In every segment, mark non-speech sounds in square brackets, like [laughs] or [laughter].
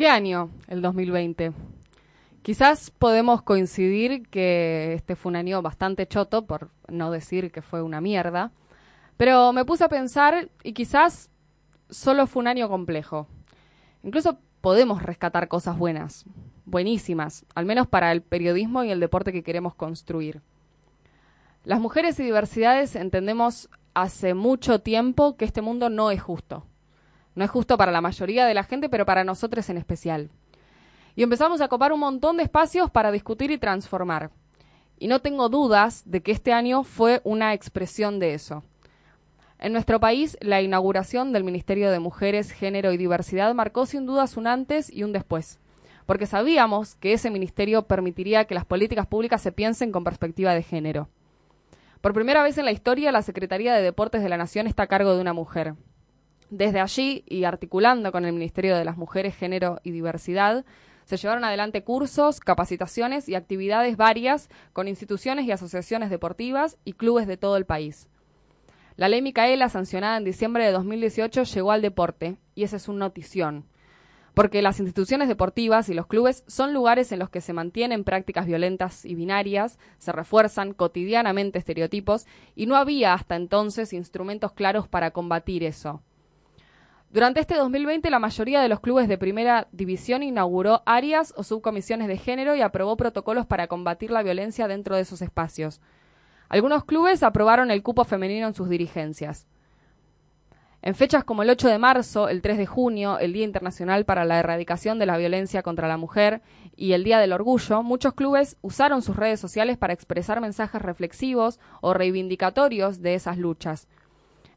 ¿Qué año el 2020? Quizás podemos coincidir que este fue un año bastante choto, por no decir que fue una mierda, pero me puse a pensar y quizás solo fue un año complejo. Incluso podemos rescatar cosas buenas, buenísimas, al menos para el periodismo y el deporte que queremos construir. Las mujeres y diversidades entendemos hace mucho tiempo que este mundo no es justo. No es justo para la mayoría de la gente, pero para nosotros en especial. Y empezamos a copar un montón de espacios para discutir y transformar. Y no tengo dudas de que este año fue una expresión de eso. En nuestro país, la inauguración del Ministerio de Mujeres, Género y Diversidad marcó sin dudas un antes y un después, porque sabíamos que ese ministerio permitiría que las políticas públicas se piensen con perspectiva de género. Por primera vez en la historia, la Secretaría de Deportes de la Nación está a cargo de una mujer. Desde allí, y articulando con el Ministerio de las Mujeres, Género y Diversidad, se llevaron adelante cursos, capacitaciones y actividades varias con instituciones y asociaciones deportivas y clubes de todo el país. La ley Micaela, sancionada en diciembre de 2018, llegó al deporte, y esa es una notición porque las instituciones deportivas y los clubes son lugares en los que se mantienen prácticas violentas y binarias, se refuerzan cotidianamente estereotipos y no había hasta entonces instrumentos claros para combatir eso. Durante este 2020 la mayoría de los clubes de primera división inauguró áreas o subcomisiones de género y aprobó protocolos para combatir la violencia dentro de esos espacios. Algunos clubes aprobaron el cupo femenino en sus dirigencias. En fechas como el 8 de marzo, el 3 de junio, el Día Internacional para la Erradicación de la Violencia contra la Mujer y el Día del Orgullo, muchos clubes usaron sus redes sociales para expresar mensajes reflexivos o reivindicatorios de esas luchas.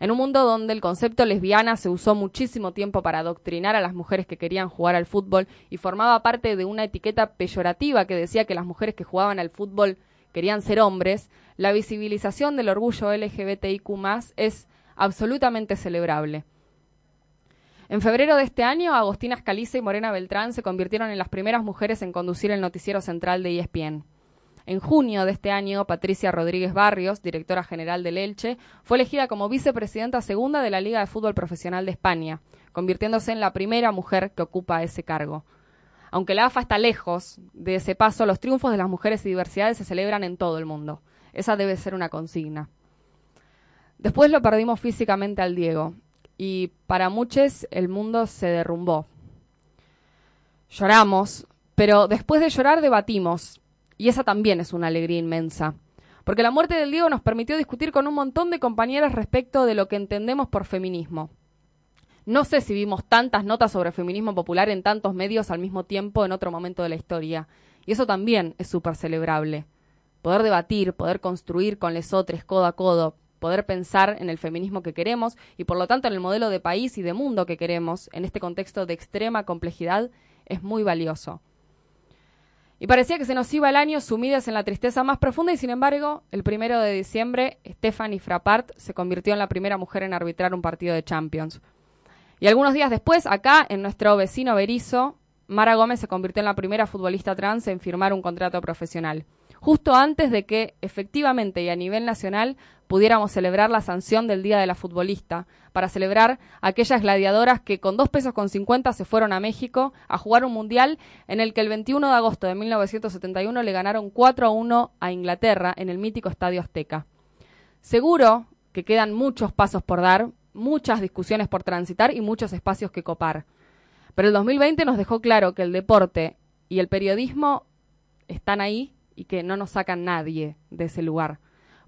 En un mundo donde el concepto lesbiana se usó muchísimo tiempo para adoctrinar a las mujeres que querían jugar al fútbol y formaba parte de una etiqueta peyorativa que decía que las mujeres que jugaban al fútbol querían ser hombres, la visibilización del orgullo LGBTIQ es absolutamente celebrable. En febrero de este año, Agostina Escaliza y Morena Beltrán se convirtieron en las primeras mujeres en conducir el noticiero central de ESPN. En junio de este año, Patricia Rodríguez Barrios, directora general del Elche, fue elegida como vicepresidenta segunda de la Liga de Fútbol Profesional de España, convirtiéndose en la primera mujer que ocupa ese cargo. Aunque la AFA está lejos de ese paso, los triunfos de las mujeres y diversidades se celebran en todo el mundo. Esa debe ser una consigna. Después lo perdimos físicamente al Diego y para muchos el mundo se derrumbó. Lloramos, pero después de llorar debatimos y esa también es una alegría inmensa. Porque la muerte del Diego nos permitió discutir con un montón de compañeras respecto de lo que entendemos por feminismo. No sé si vimos tantas notas sobre feminismo popular en tantos medios al mismo tiempo en otro momento de la historia. Y eso también es súper celebrable. Poder debatir, poder construir con lesotres codo a codo, poder pensar en el feminismo que queremos y por lo tanto en el modelo de país y de mundo que queremos en este contexto de extrema complejidad es muy valioso. Y parecía que se nos iba el año sumidas en la tristeza más profunda y sin embargo, el primero de diciembre, Stephanie Frappart se convirtió en la primera mujer en arbitrar un partido de Champions. Y algunos días después, acá, en nuestro vecino Berizo, Mara Gómez se convirtió en la primera futbolista trans en firmar un contrato profesional justo antes de que efectivamente y a nivel nacional pudiéramos celebrar la sanción del Día de la Futbolista, para celebrar aquellas gladiadoras que con dos pesos con cincuenta se fueron a México a jugar un mundial en el que el 21 de agosto de 1971 le ganaron 4 a 1 a Inglaterra en el mítico Estadio Azteca. Seguro que quedan muchos pasos por dar, muchas discusiones por transitar y muchos espacios que copar. Pero el 2020 nos dejó claro que el deporte y el periodismo están ahí y que no nos sacan nadie de ese lugar.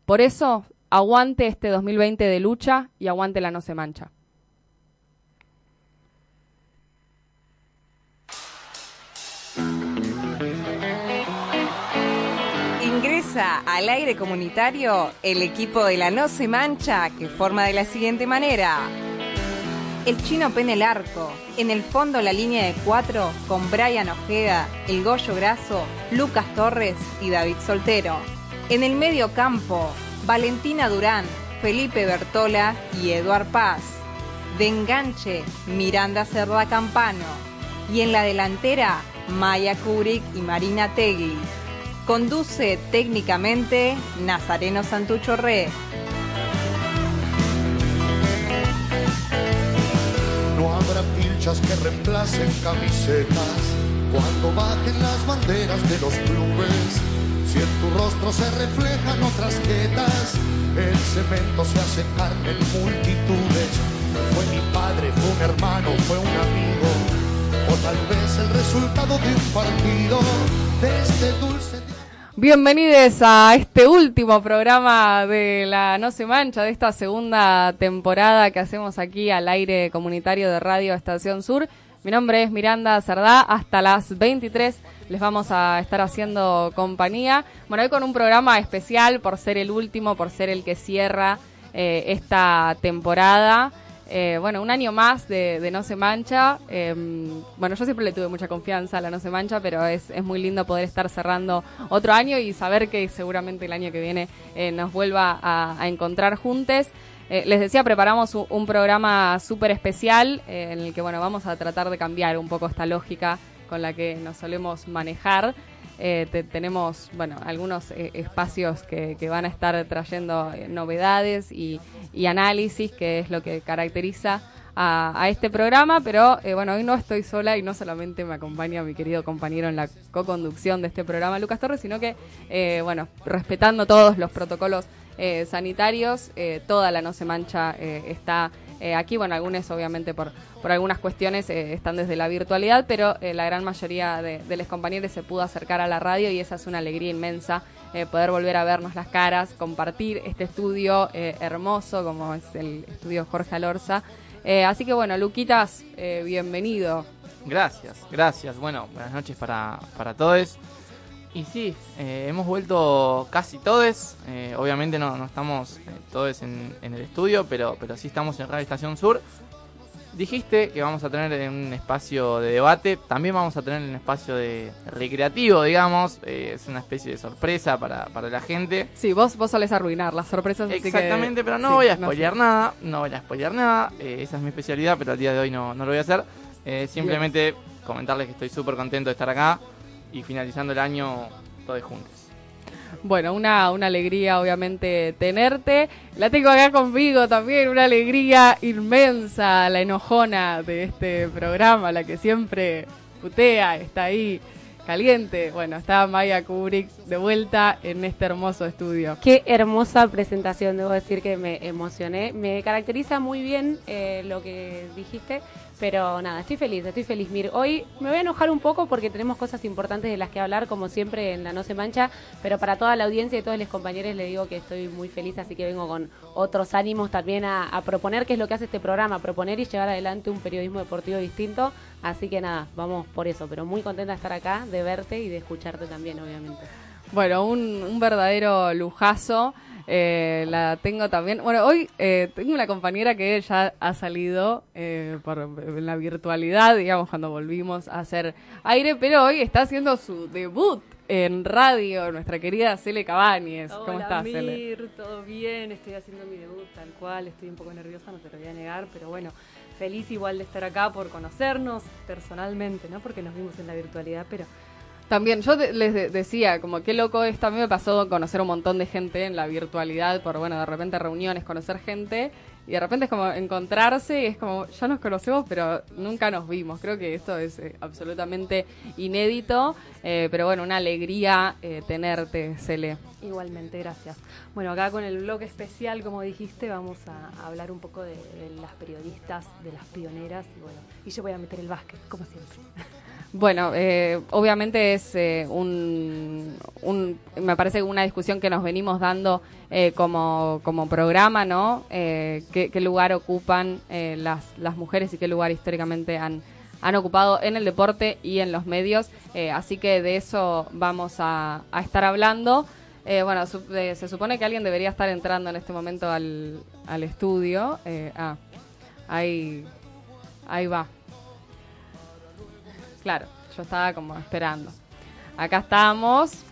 Por eso, aguante este 2020 de lucha y aguante la no se mancha. Ingresa al aire comunitario el equipo de la No Se Mancha que forma de la siguiente manera. El chino pene el arco. En el fondo la línea de cuatro con Brian Ojeda, El Goyo Graso, Lucas Torres y David Soltero. En el medio campo, Valentina Durán, Felipe Bertola y Eduard Paz. De enganche, Miranda Cerda Campano. Y en la delantera, Maya Kurik y Marina Tegui. Conduce técnicamente Nazareno Santucho Re. Habrá pilcha luchas que reemplacen camisetas. Cuando bajen las banderas de los clubes, si en tu rostro se reflejan otras jetas, el cemento se hace carne en multitudes. Fue mi padre, fue un hermano, fue un amigo, o tal vez el resultado de un partido de este dulce Bienvenidos a este último programa de la No se mancha, de esta segunda temporada que hacemos aquí al aire comunitario de Radio Estación Sur. Mi nombre es Miranda Cerdá, hasta las 23 les vamos a estar haciendo compañía. Bueno, hoy con un programa especial por ser el último, por ser el que cierra eh, esta temporada. Eh, bueno, un año más de, No Se Mancha. Em, bueno, yo siempre le tuve mucha confianza a la No Se Mancha, pero es, es, muy lindo poder estar cerrando otro año y saber que seguramente el año que viene eh, nos vuelva a, encontrar juntos. Eh, les decía, preparamos un, programa súper especial en el que, bueno, vamos a tratar de cambiar un poco esta lógica con la que nos solemos manejar. Tenemos bueno algunos espacios que, que, van a estar trayendo novedades y, análisis, que es lo que caracteriza a, este programa, pero eh, bueno, hoy no estoy sola y no solamente me acompaña mi querido compañero en la co-conducción de este programa, Lucas Torres, sino que, eh, bueno, respetando todos los protocolos eh, sanitarios, toda la No Se Mancha está aquí, bueno, algunos obviamente por, por algunas cuestiones están desde la virtualidad, pero la gran mayoría de, los compañeros se pudo acercar a la radio y esa es una alegría inmensa eh, poder volver a vernos las caras, compartir este estudio eh, hermoso como es el estudio Jorge Alorza. Eh, así que bueno, Luquitas, bienvenido. Gracias, gracias. Bueno, buenas noches para, para todos. Y sí, hemos vuelto casi todos. obviamente no, no estamos todos en, en, el estudio, pero, pero sí estamos en Radio Estación Sur. Dijiste que vamos a tener un espacio de debate, también vamos a tener un espacio de recreativo, digamos, eh, es una especie de sorpresa para, para la gente. Sí, vos, vos solés arruinar las sorpresas. Exactamente, pero no voy a spoilear nada, no voy a spoilear nada, eh, esa es mi especialidad, pero al día de hoy no, no lo voy a hacer. Eh, simplemente comentarles que estoy súper contento de estar acá y finalizando el año todos juntos. Bueno, una, una alegría obviamente tenerte. La tengo acá conmigo también, una alegría inmensa, la enojona de este programa, la que siempre putea, está ahí caliente. Bueno, está Maya Kubrick de vuelta en este hermoso estudio. Qué hermosa presentación, debo decir que me emocioné. Me caracteriza muy bien eh, lo que dijiste. Pero nada, estoy feliz, estoy feliz. Mir, hoy me voy a enojar un poco porque tenemos cosas importantes de las que hablar, como siempre en la No Se Mancha, pero para toda la audiencia y todos los compañeros le digo que estoy muy feliz, así que vengo con otros ánimos también a, proponer qué es lo que hace este programa, proponer y llevar adelante un periodismo deportivo distinto. Así que nada, vamos por eso, pero muy contenta de estar acá, de verte y de escucharte también, obviamente. Bueno, un, un verdadero lujazo. Eh, la tengo también. Bueno, hoy eh, tengo una compañera que ya ha salido eh, por en la virtualidad, digamos, cuando volvimos a hacer aire, pero hoy está haciendo su debut en radio, nuestra querida Cele Cabañez. ¿Cómo estás, Mir, Todo bien, estoy haciendo mi debut tal cual, estoy un poco nerviosa, no te lo voy a negar, pero bueno, feliz igual de estar acá por conocernos personalmente, ¿no? Porque nos vimos en la virtualidad, pero también, yo les decía, como qué loco esto, a mí me pasó conocer un montón de gente en la virtualidad, por, bueno, de repente reuniones, conocer gente, y de repente es como encontrarse y es como, ya nos conocemos, pero nunca nos vimos. Creo que esto es eh, absolutamente inédito, eh, pero bueno, una alegría eh, tenerte, Cele. Igualmente, gracias. Bueno, acá con el blog especial, como dijiste, vamos a, hablar un poco de, de las periodistas, de las pioneras, y bueno, y yo voy a meter el básquet, como siempre. [laughs] Bueno, eh, obviamente es eh, un, me parece una discusión que nos venimos dando eh, como, como programa, ¿no? ¿qué, lugar ocupan las, las mujeres y qué lugar históricamente han, han ocupado en el deporte y en los medios. así que de eso vamos a, a estar hablando. bueno, se supone que alguien debería estar entrando en este momento al, al estudio. ah, ahí, ahí va. Claro, yo estaba como esperando. Acá estamos.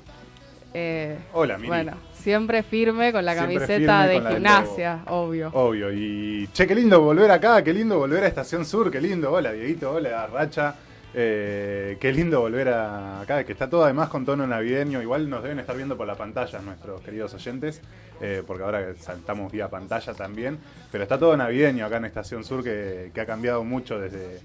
Eh, Hola, Miri. Bueno, siempre firme con la camiseta de gimnasia, obvio. Obvio. Y che, qué lindo volver acá, qué lindo volver a Estación Sur, qué lindo. Hola, Dieguito, hola, Racha. Eh, qué lindo volver a acá, que está todo además con tono navideño. Igual nos deben estar viendo por la pantalla nuestros queridos oyentes, eh, porque ahora saltamos vía pantalla también. Pero está todo navideño acá en Estación Sur, que, que ha cambiado mucho desde,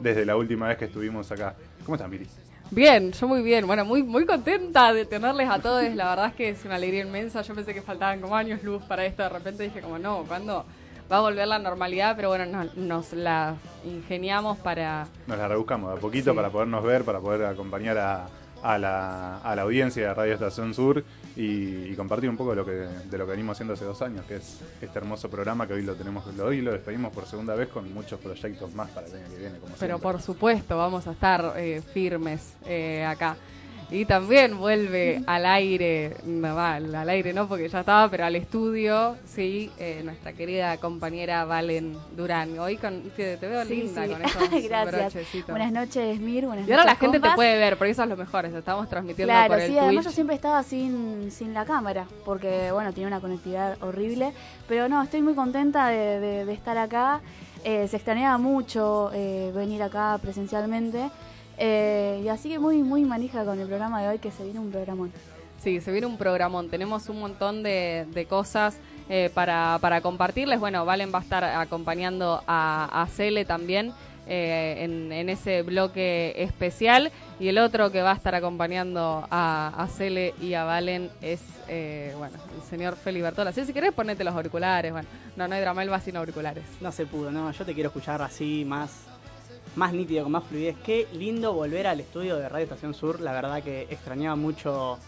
desde la última vez que estuvimos acá. ¿Cómo estás, Miri? Bien, yo muy bien. Bueno, muy muy contenta de tenerles a todos. La verdad es que es una alegría inmensa. Yo pensé que faltaban como años luz para esto. De repente dije como, no, ¿cuándo va a volver la normalidad? Pero bueno, no- nos la ingeniamos para... Nos la rebuscamos de a poquito Sí. para podernos ver, para poder acompañar a, a la, a la audiencia de Radio Estación Sur y, y compartir un poco de lo, que, de lo que venimos haciendo hace dos años, que es este hermoso programa que hoy lo tenemos, lo hoy lo despedimos por segunda vez con muchos proyectos más para el año que viene, como Pero siempre. por supuesto, vamos a estar eh, firmes eh, acá. Y también vuelve al aire, no va, al aire no, porque ya estaba, pero al estudio, sí, eh, nuestra querida compañera Valen Durán. Hoy con, te, te veo Sí, linda sí. con [laughs] esos Gracias. brochecitos. Buenas noches, Mir. Buenas Y ahora la noches, gente te puede ver, porque eso es lo mejor, estamos transmitiendo Claro, por el sí, además yo Twitch. siempre estaba sin, sin la cámara, porque bueno, tenía una conectividad horrible. Pero no, estoy muy contenta de, de- de estar acá. Eh, se extrañaba mucho eh, venir acá presencialmente. Eh, y así que muy, muy manija con el programa de hoy, que se viene un programón. Sí, se viene un programón. Tenemos un montón de, de cosas eh, para, para compartirles. Bueno, Valen va a estar acompañando a, a Cele también eh, en, en ese bloque especial. Y el otro que va a estar acompañando a, a Cele y a Valen es, eh, bueno, el señor Feli Bertola. Sí, si querés, ponete los auriculares. Bueno, no, no hay drama, él va sin auriculares. No se pudo, no, yo te quiero escuchar así, más, más nítido, con más fluidez. Qué lindo volver al estudio de Radio Estación Sur, la verdad que extrañaba mucho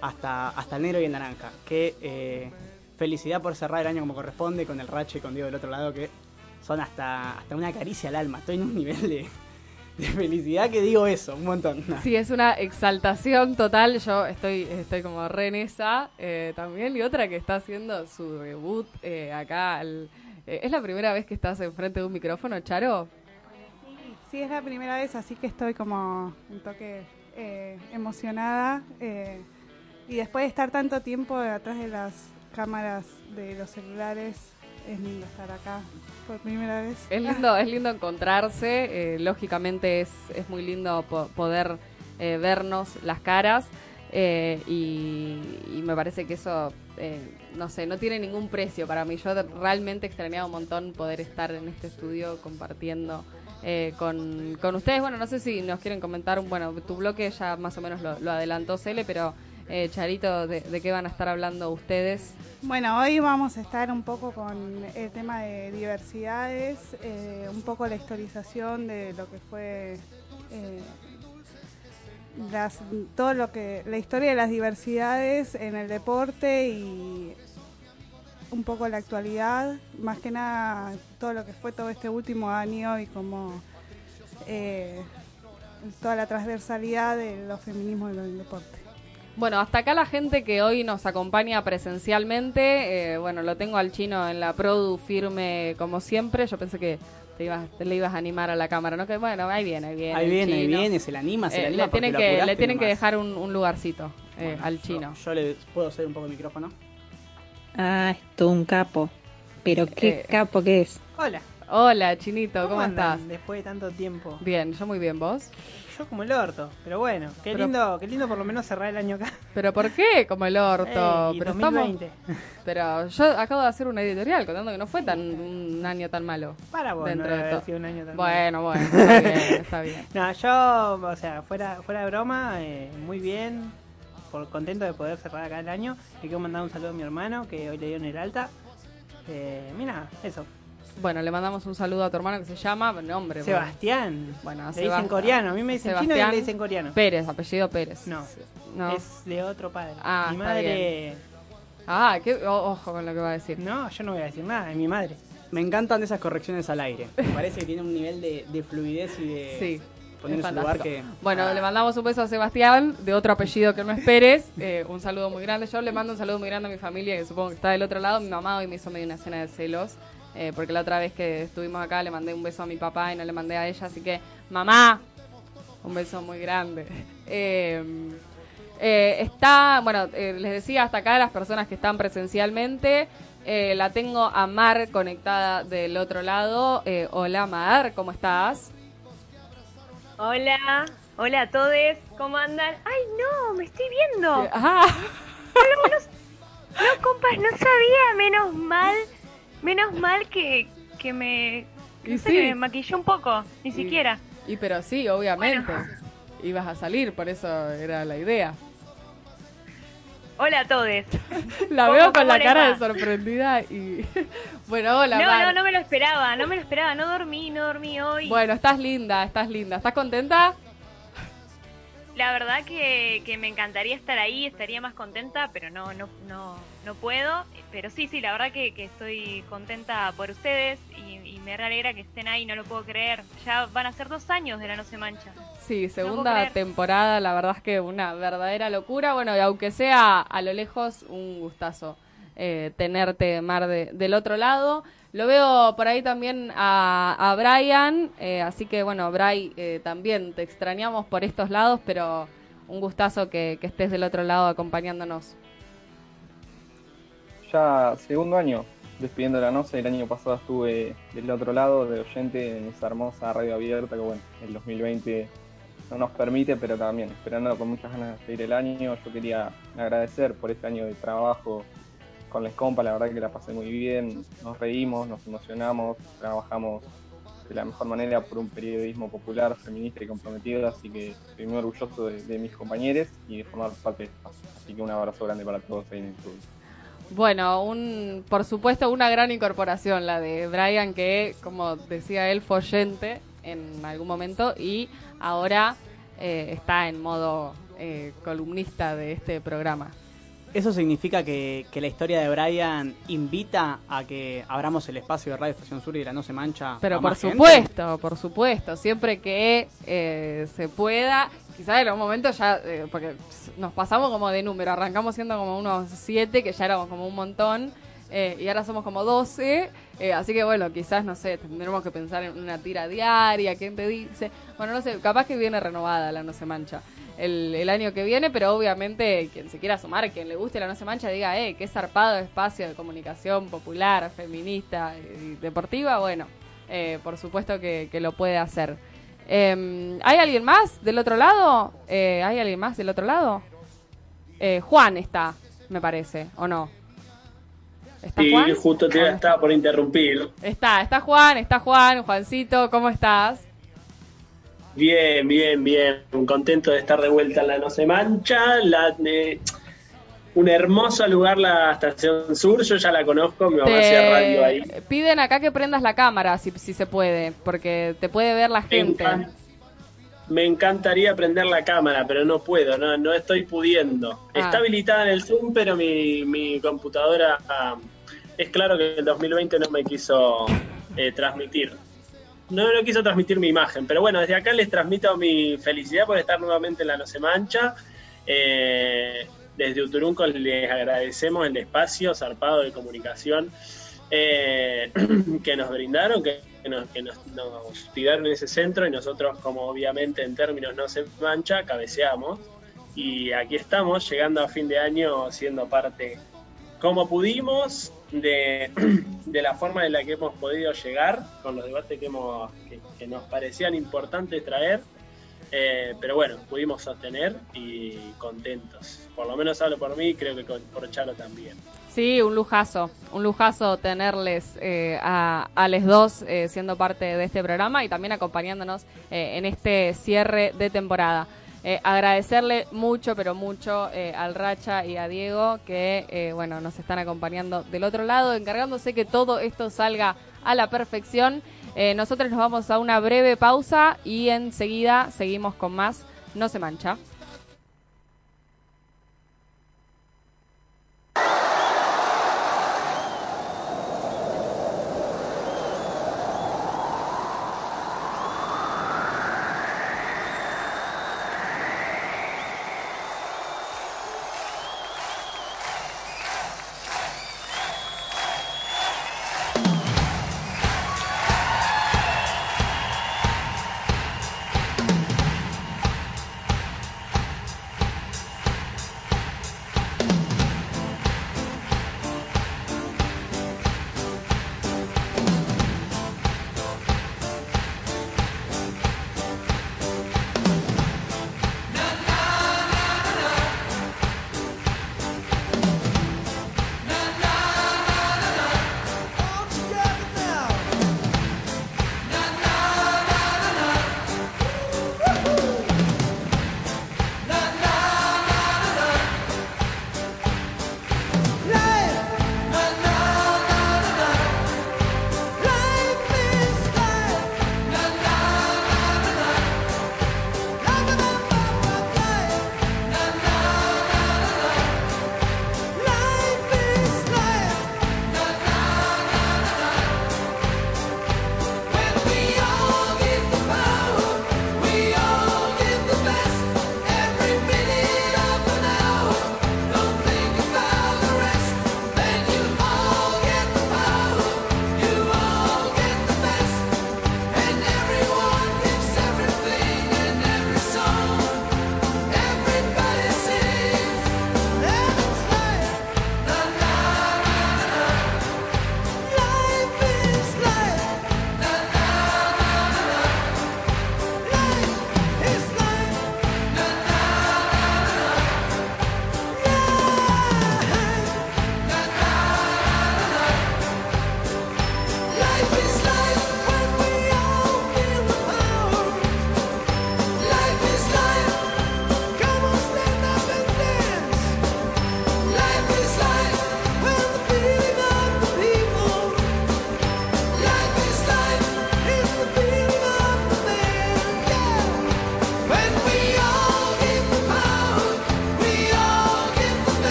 hasta, hasta el negro y el naranja. Qué eh, felicidad por cerrar el año como corresponde, con el Rache con Diego del otro lado, que son hasta, hasta una caricia al alma. Estoy en un nivel de, felicidad que digo eso, un montón. Sí, es una exaltación total. Yo estoy, estoy como re en esa eh, también. Y otra que está haciendo su debut eh, acá. al- eh, ¿Es la primera vez que estás enfrente de un micrófono, Charo? Sí, es la primera vez, así que estoy como un toque eh, emocionada. eh, y después de estar tanto tiempo atrás de las cámaras de los celulares, es lindo estar acá por primera vez. Es lindo, es lindo encontrarse. eh, lógicamente es, es muy lindo po- poder eh, vernos las caras. eh, y, me parece que eso, eh, no sé, no tiene ningún precio para mí. Yo realmente extrañaba un montón poder estar en este estudio compartiendo eh, con, con ustedes. Bueno, no sé si nos quieren comentar, bueno, tu bloque ya más o menos lo, adelantó Cele, pero eh, Charito, de, de qué van a estar hablando ustedes? Bueno, hoy vamos a estar un poco con el tema de diversidades, eh, un poco la historización de lo que fue eh, las, todo lo que la historia de las diversidades en el deporte y un poco la actualidad, más que nada todo lo que fue todo este último año y como eh, toda la transversalidad de los feminismos en el deporte. Bueno, hasta acá la gente que hoy nos acompaña presencialmente. eh, bueno, lo tengo al chino en la produ firme como siempre. Yo pensé que te, ibas, te le ibas a animar a la cámara, ¿no? Que bueno, ahí viene, ahí viene. Ahí viene, ahí viene, se la anima, se Eh, la anima. le tienen que, le tienen que dejar un, un lugarcito eh, Bueno, al yo- chino. Yo, le puedo hacer un poco el micrófono. Ah, es todo un capo. Pero qué Eh, capo que es. Hola, Hola, chinito, ¿cómo, estás? Después de tanto tiempo. Bien, yo muy bien, ¿vos? Yo como el orto, pero bueno, qué Pero- lindo, qué lindo por lo menos cerrar el año acá. ¿Pero por qué? Como el orto. [laughs] Ey, pero 2020. estamos. [laughs] Pero yo acabo de hacer una editorial contando que no fue tan un año tan malo. Para vos, Dentro no de todo. sido un año tan Bueno, bueno, está bien, está bien. [laughs] No, yo, o sea, fuera, fuera de broma, eh, muy bien, por contento de poder cerrar acá el año. Le quiero mandar un saludo a mi hermano, que hoy le dio en el alta. Eh, mira, eso. Bueno, le mandamos un saludo a tu hermano que se llama, nombre. Sebastián. Bueno, le dicen Sebastián. coreano, a mí me dicen chino y Sebastián le dicen coreano. Pérez, apellido Pérez. No, No. es de otro padre. Ah, mi está madre... Ah, qué, ojo con lo que va a decir. No, yo no voy a decir nada, es mi madre. Me encantan esas correcciones al aire. Me parece que tiene un nivel de, de fluidez y de Sí. Poner en es su lugar fantástico. que. Bueno, Ah, le mandamos un beso a Sebastián, de otro apellido que no es Pérez. [laughs] eh, un saludo muy grande. Yo le mando un saludo muy grande a mi familia, que supongo que está del otro lado. Mi mamá hoy me hizo medio una cena de celos. eh, porque la otra vez que estuvimos acá le mandé un beso a mi papá y no le mandé a ella. Así que, mamá, un beso muy grande. [laughs] Eh, eh, está, bueno, eh, les decía hasta acá las personas que están presencialmente. Eh, la tengo a Mar conectada del otro lado. Eh, hola Mar, ¿cómo estás? Hola, hola a todos, ¿cómo andan? ¡Ay, no! ¡Me estoy viendo! Ah, No, compas, no sabía, menos mal, menos mal que, que me, Y no sé, sí. que me maquilló un poco, ni Y- siquiera. Y pero sí, obviamente. Ibas a salir, por eso era la idea. Hola a todos. [laughs] La ¿Cómo- veo con la cara va? de sorprendida y... [laughs] bueno, hola, No, Mar. no, no me lo esperaba, no me lo esperaba, no dormí, no dormí hoy. Bueno, estás linda, estás linda. ¿Estás contenta? La verdad que, que me encantaría estar ahí, estaría más contenta, pero no, no, no, no puedo. Pero sí, sí, la verdad que, que estoy contenta por ustedes y, y me alegra que estén ahí, no lo puedo creer. Ya van a ser dos años de la No Se Mancha. Sí, segunda temporada, la verdad es que una verdadera locura. Bueno, y aunque sea a lo lejos, un gustazo eh, tenerte, Mar, de- del otro lado. Lo veo por ahí también a, a Brian, eh, así que bueno, Bray, eh, también te extrañamos por estos lados, pero un gustazo que, estés del otro lado acompañándonos. Ya segundo año despidiendo la noche. El año pasado estuve del otro lado de oyente en esa hermosa radio abierta que bueno, el 2020 no nos permite, pero también esperando con muchas ganas de despedir el año. Yo quería agradecer por este año de trabajo con Les Compa, la verdad que la pasé muy bien, nos reímos, nos emocionamos, trabajamos de la mejor manera por un periodismo popular, feminista y comprometido, así que estoy muy orgulloso de, mis compañeros y de formar parte de esto. Así que un abrazo grande para todos ahí en el estudio. Bueno, un, por supuesto, una gran incorporación la de Brian, que, como decía él, fue oyente en algún momento y ahora eh, está en modo eh, columnista de este programa. ¿Eso significa que, que la historia de Brian invita a que abramos el espacio de Radio Estación Sur y la No Se Mancha? Pero a por más gente? supuesto, por supuesto, siempre que eh, se pueda, quizás en algún momento ya, eh, porque nos pasamos como de número, arrancamos siendo como unos siete, que ya éramos como un montón, eh, y ahora somos como 12, eh, así que bueno, quizás, no sé, tendremos que pensar en una tira diaria, quién te dice, bueno, no sé, capaz que viene renovada la No Se Mancha. El, el año que viene, pero obviamente quien se quiera sumar, quien le guste la No Se Mancha, diga, eh, qué zarpado espacio de comunicación popular, feminista y deportiva, bueno, eh, por supuesto que, que lo puede hacer. Eh, ¿Hay alguien más del otro lado? Eh, ¿Hay alguien más del otro lado? Eh, Juan está, me parece, ¿o no? ¿Está Sí, Juan? justo te estaba por interrumpir. Está, está Juan, está Juan, Juancito, ¿cómo estás? Bien, bien, bien. Contento de estar de vuelta en la No Se Mancha. La, eh, un hermoso lugar, la Estación Sur. Yo ya la conozco, mi mamá hacía radio ahí. Piden acá que prendas la cámara, si, si se puede, porque te puede ver la gente. encan- Me encantaría prender la cámara, pero no puedo, no, no estoy pudiendo. Ah. Está habilitada en el Zoom, pero mi, mi computadora ah, es claro que el 2020 no me quiso eh, transmitir. No, no quiso transmitir mi imagen, pero bueno, desde acá les transmito mi felicidad por estar nuevamente en la No Se Mancha. Eh, desde Uturunco les agradecemos el espacio zarpado de comunicación eh, [clears throat] que nos brindaron, que, nos, que nos, tiraron ese centro y nosotros, como obviamente en términos no se mancha, cabeceamos. Y aquí estamos, llegando a fin de año, siendo parte, como pudimos, de, [clears throat] de la forma en la que hemos podido llegar, con los debates que, hemos, que, nos parecían importantes traer. Eh, pero bueno, pudimos sostener y contentos. Por lo menos hablo por mí, creo que con- por Charo también. Sí, un lujazo, un lujazo tenerles eh, a, a les dos eh, siendo parte de este programa y también acompañándonos eh, en este cierre de temporada. Eh, agradecerle mucho, pero mucho eh, al Racha y a Diego que, eh, bueno, nos están acompañando del otro lado, encargándose que todo esto salga a la perfección. Nosotros nos vamos a una breve pausa y enseguida seguimos con más No se mancha.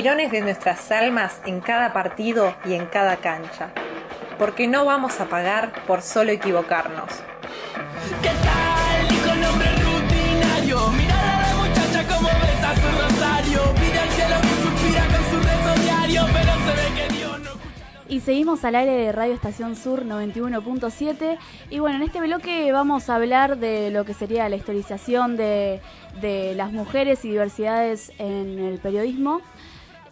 Girones de nuestras almas en cada partido y en cada cancha. Porque no vamos a pagar por solo equivocarnos. ¿Qué tal? Y con nombre rutinario. Mirar a la muchacha como besa su rosario. Pide al cielo que suspira con su rezo diario. Pero se ve que Dios no. Y seguimos al aire de Radio Estación Sur 91.7. Y bueno, en este bloque vamos a hablar de lo que sería la historización de, de las mujeres y diversidades en el periodismo.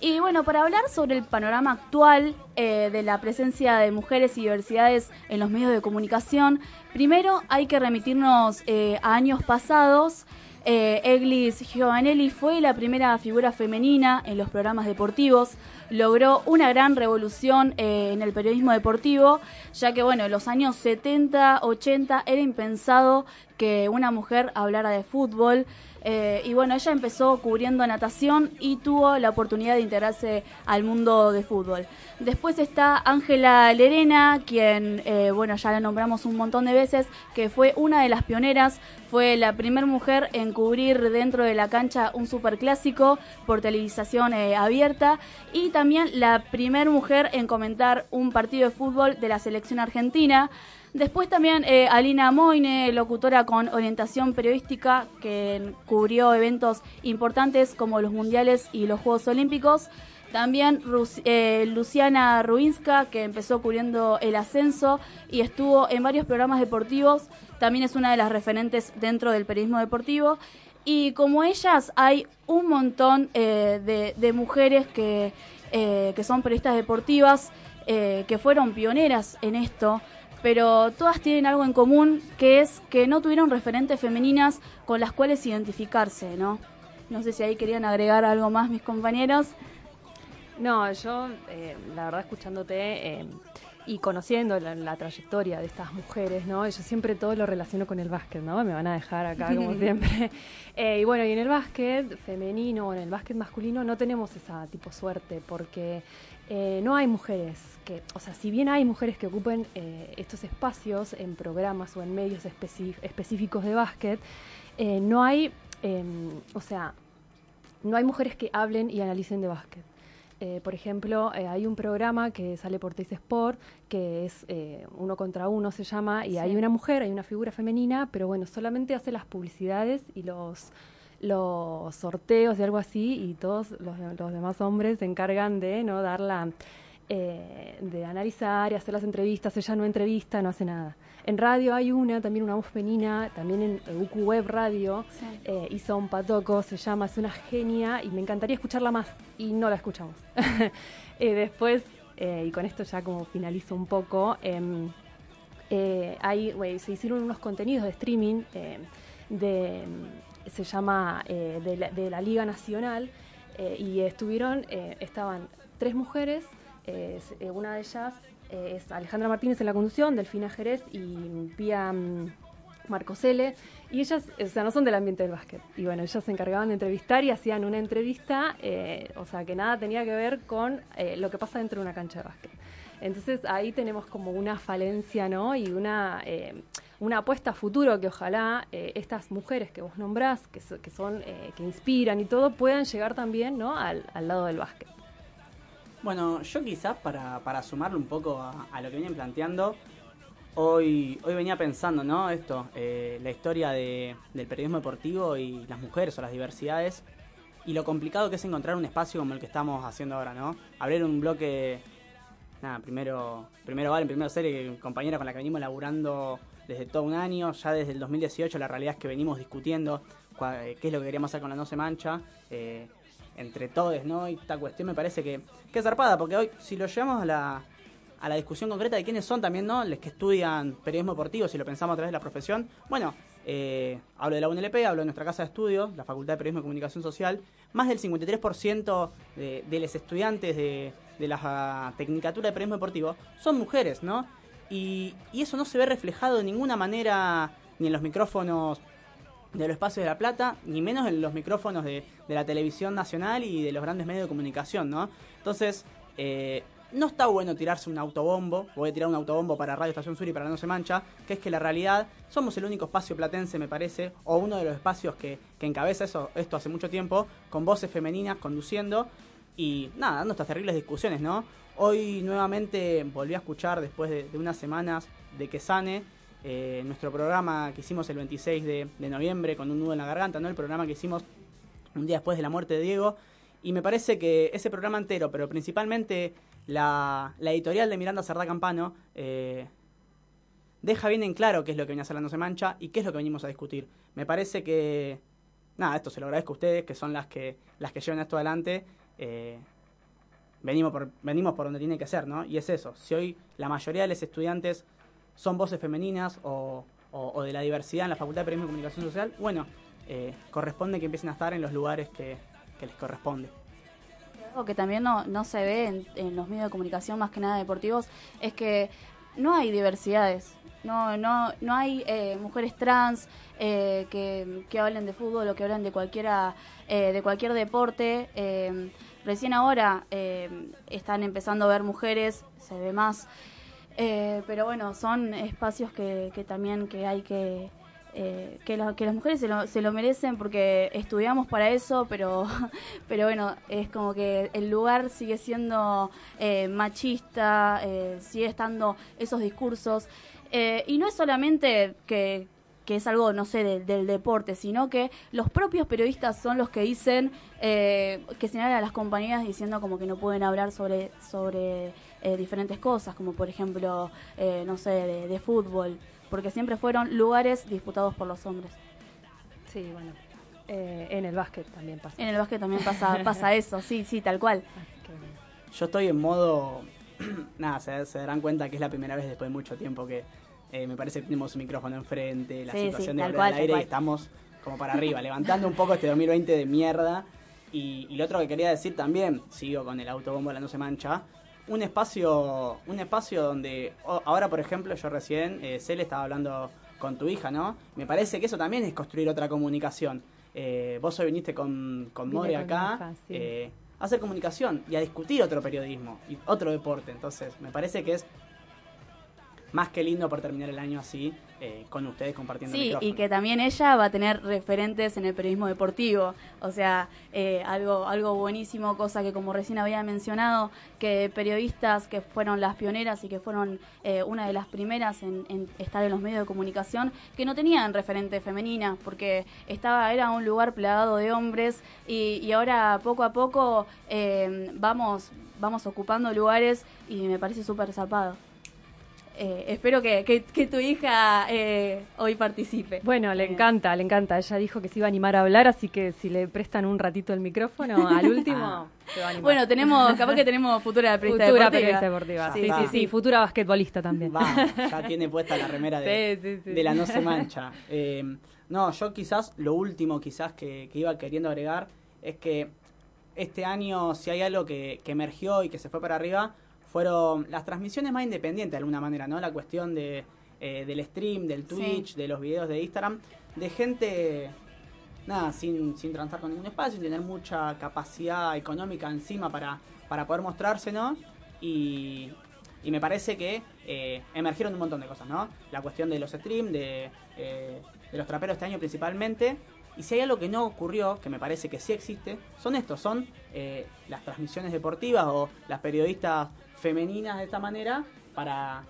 Y bueno, para hablar sobre el panorama actual eh, de la presencia de mujeres y diversidades en los medios de comunicación, primero hay que remitirnos eh, a años pasados. Eh, Eglis Giovanelli fue la primera figura femenina en los programas deportivos. Logró una gran revolución eh, en el periodismo deportivo, ya que bueno, en los años 70, 80 era impensado que una mujer hablara de fútbol. Eh, y bueno, ella empezó cubriendo natación y tuvo la oportunidad de integrarse al mundo de fútbol. Después está Ángela Lerena, quien, eh, bueno, ya la nombramos un montón de veces, que fue una de las pioneras, fue la primera mujer en cubrir dentro de la cancha un superclásico por televisación eh, abierta y también la primera mujer en comentar un partido de fútbol de la selección argentina. Después también eh, Alina Moine, locutora con orientación periodística, que cubrió eventos importantes como los mundiales y los Juegos Olímpicos. También eh, Luciana Ruinska, que empezó cubriendo el ascenso y estuvo en varios programas deportivos. También es una de las referentes dentro del periodismo deportivo. Y como ellas, hay un montón eh, de, de mujeres que, que son periodistas deportivas, que fueron pioneras en esto pero todas tienen algo en común, que es que no tuvieron referentes femeninas con las cuales identificarse, ¿no? No sé si ahí querían agregar algo más mis compañeros. No, yo, eh, la verdad, escuchándote eh, y conociendo la, la trayectoria de estas mujeres, ¿no? Yo siempre todo lo relaciono con el básquet, ¿no? Me van a dejar acá, como [laughs] siempre. Eh, y bueno, y en el básquet femenino o en el básquet masculino no tenemos esa tipo suerte, porque eh, no hay mujeres que, o sea, si bien hay mujeres que ocupen eh, estos espacios en programas o en medios específicos de básquet, no hay, em, o sea, no hay mujeres que hablen y analicen de básquet. Eh, por ejemplo, eh, hay un programa que sale por Teis Sport, que es eh, uno contra uno se llama, y Sí. hay una mujer, hay una figura femenina, pero bueno, solamente hace las publicidades y los los sorteos y algo así, y todos los, los demás hombres se encargan de no darla, eh, de analizar y hacer las entrevistas. Ella no entrevista, no hace nada. En radio hay una, también una voz femenina, también en UQ Web Radio, eh, hizo un patoco, se llama, es una genia y me encantaría escucharla más y no la escuchamos. [laughs] Eh, después, eh, y con esto ya como finalizo un poco, em, hay, se hicieron unos contenidos de streaming eh, de, mm, se llama de, la, de la Liga Nacional y estuvieron, estaban tres mujeres, eh, una de ellas eh, es Alejandra Martínez en la conducción, Delfina Jerez y Pía mm, Marcosele, y ellas, o sea, no son del ambiente del básquet. Y bueno, ellas se encargaban de entrevistar y hacían una entrevista, eh, o sea, que nada tenía que ver con lo que pasa dentro de una cancha de básquet. Entonces ahí tenemos como una falencia, ¿no? Y una, una apuesta a futuro que ojalá estas mujeres que vos nombrás, que, so- son, que inspiran y todo, puedan llegar también, ¿no? Al lado del básquet. Bueno, yo quizás para, para sumarle un poco a, lo que vienen planteando, hoy, hoy venía pensando, ¿no? Esto, eh, la historia de- del periodismo deportivo y las mujeres o las diversidades y lo complicado que es encontrar un espacio como el que estamos haciendo ahora, ¿no? Abrir un bloque, nada, primero, primero Valen, primero Serie, compañera con la que venimos laburando desde todo un año, ya desde el 2018 la realidad es que venimos discutiendo eh, qué es lo que queríamos hacer con la No Se Mancha, eh, entre todos, ¿no? Y esta cuestión me parece que, que es zarpada, porque hoy, si lo llevamos a la, a la discusión concreta de quiénes son también, ¿no? Los que estudian periodismo deportivo, si lo pensamos a través de la profesión, bueno, eh, hablo de la UNLP, hablo de nuestra casa de estudio, la Facultad de Periodismo y Comunicación Social, más del 53% de, los estudiantes de, de la Tecnicatura de Periodismo Deportivo son mujeres, ¿no? Y, y eso no se ve reflejado de ninguna manera ni en los micrófonos de los espacios de La Plata, ni menos en los micrófonos de, de la televisión nacional y de los grandes medios de comunicación, ¿no? Entonces, eh, no está bueno tirarse un autobombo, voy a tirar un autobombo para Radio Estación Sur y para No Se Mancha, que es que la realidad somos el único espacio platense, me parece, o uno de los espacios que, que encabeza eso, esto hace mucho tiempo, con voces femeninas conduciendo, y nada, dando estas terribles discusiones, ¿no? Hoy nuevamente volví a escuchar después de, de unas semanas de que sane eh, nuestro programa que hicimos el 26 de, noviembre con un nudo en la garganta, ¿no? El programa que hicimos un día después de la muerte de Diego. Y me parece que ese programa entero, pero principalmente la, editorial de Miranda Cerdá Campano, eh, deja bien en claro qué es lo que viene a hacer la No Se Mancha y qué es lo que venimos a discutir. Me parece que, nada, esto se lo agradezco a ustedes, que son las que, las que llevan esto adelante. Eh, venimos, por, venimos por donde tiene que ser, ¿no? Y es eso, si hoy la mayoría de los estudiantes son voces femeninas o, de la diversidad en la Facultad de Periodismo y Comunicación Social, bueno, eh, corresponde que empiecen a estar en los lugares que, les corresponde. Algo que también no, se ve en, en los medios de comunicación, más que nada deportivos, es que no hay diversidades. No, no, no hay eh, mujeres trans eh, que, que hablen de fútbol o que hablen de cualquiera eh, de cualquier deporte. Recién ahora están empezando a ver mujeres, se ve más. Eh, pero bueno, son espacios que, también que hay que eh, que, la- que las mujeres se lo, se lo merecen porque estudiamos para eso, pero, [laughs] pero bueno, es como que el lugar sigue siendo eh, machista, eh, sigue estando esos discursos. Y no es solamente que, que es algo, no sé, del- del deporte, sino que los propios periodistas son los que dicen, eh, que señalan a las compañías diciendo como que no pueden hablar sobre, sobre eh, diferentes cosas, como por ejemplo, eh, no sé, de, de fútbol, porque siempre fueron lugares disputados por los hombres. Sí, bueno. eh, en el básquet también pasa. En el básquet también pasa, [laughs] pasa eso, sí, sí, tal cual. Yo estoy en modo. [clears throat] Nada, se, se darán cuenta que es la primera vez después de mucho tiempo que eh, me parece que tenemos un micrófono enfrente, la Sí, sí, situación de tal hablar cual, al aire y estamos como para [laughs] arriba, levantando un poco este 2020 de mierda. Y, y lo otro que quería decir también, sigo con el autobombo La No Se Mancha, un espacio, un espacio donde ahora, por ejemplo, yo recién, eh, Cele estaba hablando con tu hija, ¿no? Me parece que eso también es construir otra comunicación. Eh, vos hoy viniste con, con More con acá. hija, sí. eh, a hacer comunicación y a discutir otro periodismo y otro deporte. Entonces, me parece que es más que lindo por terminar el año así, eh, con ustedes compartiendo el Sí, micrófono. y que también ella va a tener referentes en el periodismo deportivo. O sea, eh, algo, algo buenísimo, cosa que como recién había mencionado, que periodistas que fueron las pioneras y que fueron eh, una de las primeras en, en estar en los medios de comunicación, que no tenían referente femenina, porque estaba, era un lugar plagado de hombres y, y ahora poco a poco eh, vamos, vamos ocupando lugares y me parece súper zapado. Eh, espero que, que- que tu hija eh, hoy participe. Bueno, le encanta, le encanta. Ella dijo que se iba a animar a hablar, así que si le prestan un ratito el micrófono [laughs] al último, se va a animar. Bueno, tenemos, capaz que tenemos futura periodista futura deportiva. periodista deportiva. Sí, sí, sí, futura basquetbolista también. Va, [laughs] ya tiene puesta la remera de, Sí, sí, sí. de la no se [laughs] mancha. Eh, no, yo quizás lo último quizás que, que iba queriendo agregar es que este año si hay algo que, que emergió y que se fue para arriba fueron las transmisiones más independientes de alguna manera, ¿no? La cuestión de, eh, del stream, del Twitch, de los videos de Instagram, de gente nada, sin, sin transar con ningún espacio, sin tener mucha capacidad económica encima para, para poder mostrarse, ¿no? Y, y me parece que eh, emergieron un montón de cosas, ¿no? La cuestión de los streams, de, eh, de los traperos este año principalmente. Y si hay algo que no ocurrió, que me parece que sí existe, son estos, son eh, las transmisiones deportivas o las periodistas femeninas de esta manera para,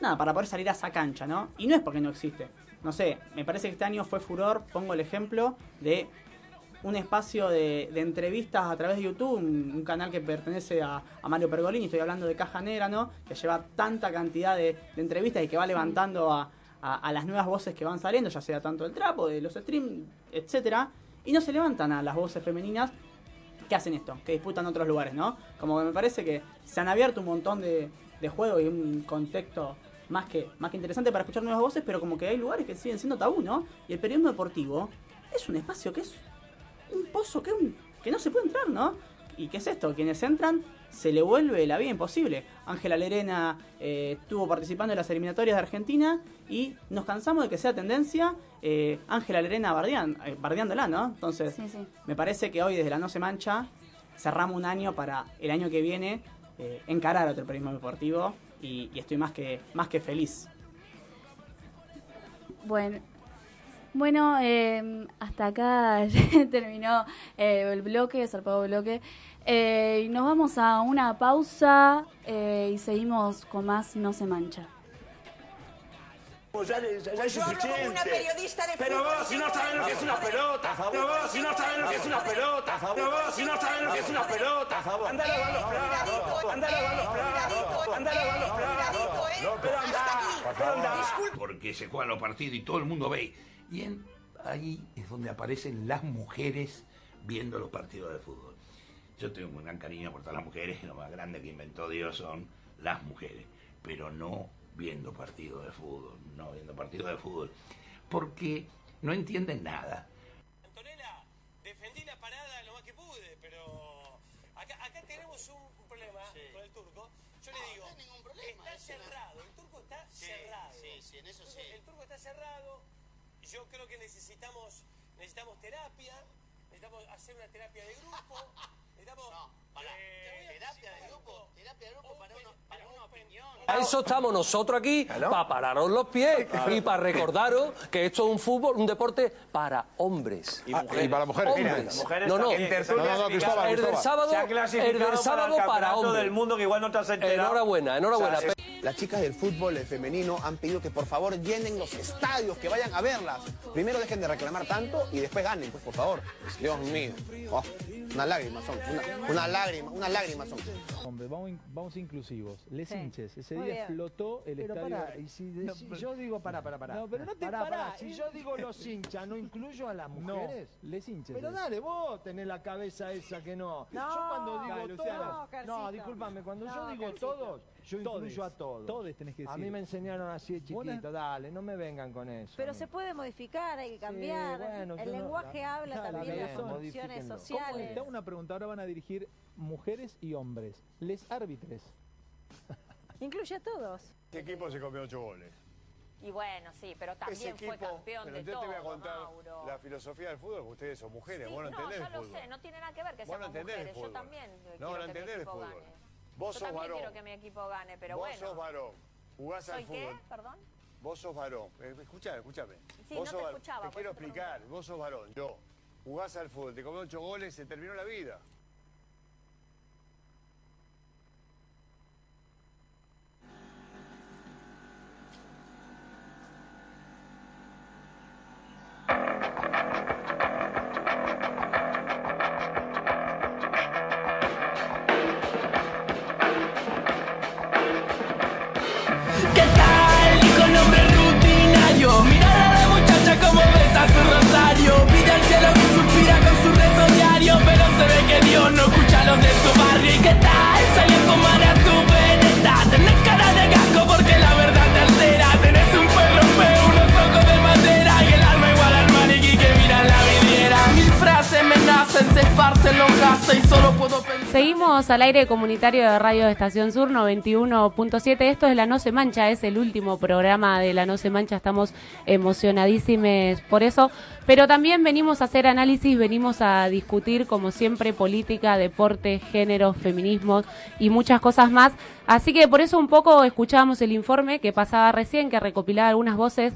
nada, para poder salir a esa cancha, ¿no? Y no es porque no existe. No sé, me parece que este año fue furor, pongo el ejemplo de un espacio de, de entrevistas a través de YouTube, un, un canal que pertenece a, a Mario Pergolini, estoy hablando de Caja Negra, ¿no? Que lleva tanta cantidad de, de entrevistas y que va levantando a, a- a las nuevas voces que van saliendo, ya sea tanto del trapo, de los streams, etcétera, y no se levantan a las voces femeninas que hacen esto, que disputan otros lugares, ¿no? Como que me parece que se han abierto un montón de, de juegos y un contexto más que, más que interesante para escuchar nuevas voces, pero como que hay lugares que siguen siendo tabú, ¿no? Y el periodismo deportivo es un espacio que es un pozo que, un- que no se puede entrar, ¿no? ¿Y qué es esto? Quienes entran se le vuelve la vida imposible. Ángela Lerena eh, estuvo participando en las eliminatorias de Argentina y nos cansamos de que sea tendencia eh, Ángela Lerena bardean, eh, bardeándola, ¿no? Entonces, Sí, sí. me parece que hoy desde la No Se Mancha cerramos un año para el año que viene eh, encarar otro periodismo deportivo y, y estoy más que, más que feliz. Bueno, Bueno, eh, hasta acá [laughs] terminó eh, el bloque, zarpado bloque. Eh, y nos vamos a una pausa eh, y seguimos con más No se mancha. Ya, le- ya- ya es Yo hablo como suficiente. una periodista de Pero fútbol, vos si no sabés lo que es una pelota. Pero vos si no sabés lo que es una pelota. Pero vos si no sabés lo que es una pelota. Andá a lavar los platos. Andá a lavar los platos. Andá a lavar los platos. Pero andá. Pero andá. Porque se juegan los partidos y todo el mundo ve. Y en- ahí es donde aparecen las mujeres viendo los partidos de fútbol. Yo tengo un gran cariño por todas las mujeres, lo más grande que inventó Dios son las mujeres, pero no viendo partidos de fútbol, no viendo partidos de fútbol, porque no entienden nada. Antonella, defendí la parada lo más que pude, pero acá, acá tenemos un, un problema con el turco. Yo le digo, está cerrado, el turco está cerrado. Sí, sí, en eso sí. El turco está cerrado. Yo creo que necesitamos necesitamos terapia, necesitamos hacer una terapia de grupo. [laughs] Necesitamos terapia de grupo, terapia de grupo para una, para una opinión. A eso estamos nosotros aquí, para pararos los pies y para recordaros que esto es un fútbol, un deporte para hombres. Y mujeres. y para mujeres. Hombres. Mujeres no, no. En tertulia No, no, no, Cristóbal, el del sábado, el del para el sábado para, campeonato hombres. del mundo, que igual no te has enterado. Enhorabuena, enhorabuena. O sea, Las chicas del fútbol el femenino han pedido que por favor llenen los estadios, que vayan a verlas. Primero dejen de reclamar tanto y después ganen, pues por favor. Dios mío. Oh, una lágrima son, una, una lágrima, una lágrima son. Hombre, vamos, vamos inclusivos. Les Sí. hinches. Ese Muy día bien. explotó el Pero estadio. pará, y si, No, si pero- yo digo, pará, pará, pará. No, pero no te Pará, pará, pará, Si eh. yo digo los hinchas, ¿no incluyo a las No, mujeres? les hinches. Pero es. dale, vos tenés la cabeza esa que no. No, yo cuando digo todos, No, no, discúlpame, cuando yo No, digo Carcito. todos, yo Todes. incluyo a todos. Todes tenés que A decir. mí me enseñaron así de chiquito, dale, no me vengan con eso. Pero se puede modificar, hay que cambiar. bueno, yo el no- lenguaje habla Dale, también de las bien, funciones modifíquenlo. ¿Cómo sociales. está una pregunta? Ahora van a dirigir mujeres y hombres. Les árbitres. [laughs] Incluye a todos. ¿Qué equipo se comió ocho goles? Y bueno, sí, pero también equipo, fue campeón pero de entonces todo, te voy a contar Mauro. la filosofía del fútbol, porque ustedes son mujeres, Sí, vos no no, entendés ya el lo fútbol. sé, no tiene nada que ver que Vos no seamos el mujeres, yo fútbol. también No, no entendés el fútbol. gane. Vos yo sos también varón. quiero que mi equipo gane, pero vos bueno. sos varón. Jugás ¿Soy al qué? fútbol. Perdón. Vos sos varón. Eh, Escuchame, escuchame. Sí, vos no sos te varón. escuchaba, Te quiero explicar. Vos sos varón. Yo. Jugás al fútbol, te comió ocho goles, se terminó la vida. Al aire comunitario de Radio Estación Sur 91.7. Esto es La No Se Mancha, es el último programa de La No Se Mancha. Estamos emocionadísimos por eso. Pero también venimos a hacer análisis, venimos a discutir, como siempre, política, deporte, género, feminismo y muchas cosas más. Así que por eso un poco escuchábamos el informe que pasaba recién, que recopilaba algunas voces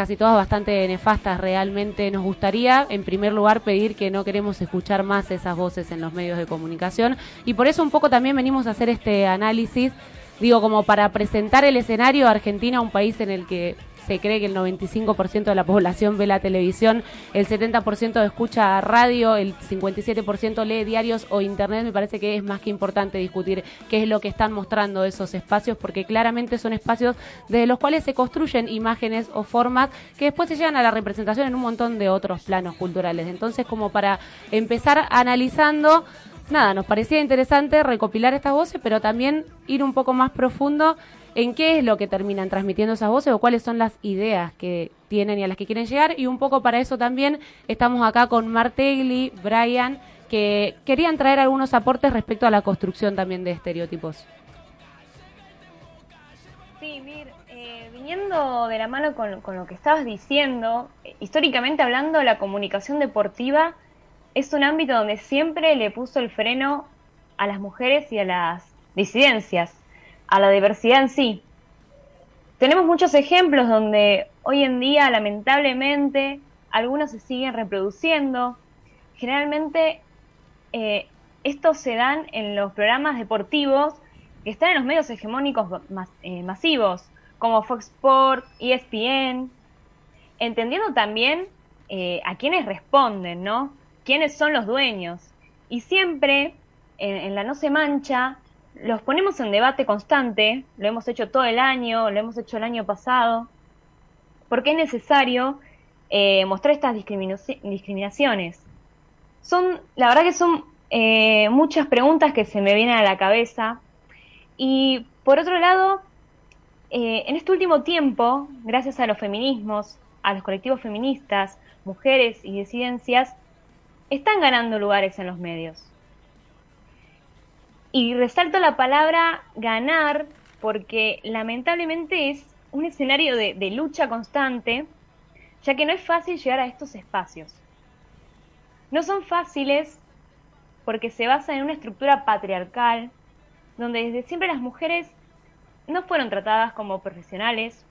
casi todas bastante nefastas realmente. Nos gustaría, en primer lugar, pedir que no queremos escuchar más esas voces en los medios de comunicación y por eso un poco también venimos a hacer este análisis, digo, como para presentar el escenario Argentina, un país en el que se cree que el 95% de la población ve la televisión, el 70% escucha radio, el 57% lee diarios o internet. Me parece que es más que importante discutir qué es lo que están mostrando esos espacios, porque claramente son espacios desde los cuales se construyen imágenes o formas que después se llevan a la representación en un montón de otros planos culturales. Entonces, como para empezar analizando nada, nos parecía interesante recopilar estas voces, pero también ir un poco más profundo en qué es lo que terminan transmitiendo esas voces o cuáles son las ideas que tienen y a las que quieren llegar. Y un poco para eso también estamos acá con Martegli, Brian, que querían traer algunos aportes respecto a la construcción también de estereotipos. Sí, Mir, eh, viniendo de la mano con, lo que estabas diciendo, eh, históricamente hablando, la comunicación deportiva es un ámbito donde siempre le puso el freno a las mujeres y a las disidencias, a la diversidad en sí. Tenemos muchos ejemplos donde hoy en día, lamentablemente, algunos se siguen reproduciendo. Generalmente eh, estos se dan en los programas deportivos que están en los medios hegemónicos eh, masivos, como Fox Sport, E ESPN, entendiendo también eh, a quiénes responden, ¿no? ¿Quiénes son los dueños? Y siempre en la No se mancha los ponemos en debate constante, lo hemos hecho todo el año, lo hemos hecho el año pasado, porque es necesario eh, mostrar estas discriminaci- discriminaciones. Son, la verdad que son eh, muchas preguntas que se me vienen a la cabeza. Y por otro lado, eh, en este último tiempo, gracias a los feminismos, a los colectivos feministas, mujeres y disidencias, están ganando lugares en los medios. Y resalto la palabra ganar porque lamentablemente es un escenario de, lucha constante, ya que no es fácil llegar a estos espacios. No son fáciles porque se basan en una estructura patriarcal, donde desde siempre las mujeres no fueron tratadas como profesionales,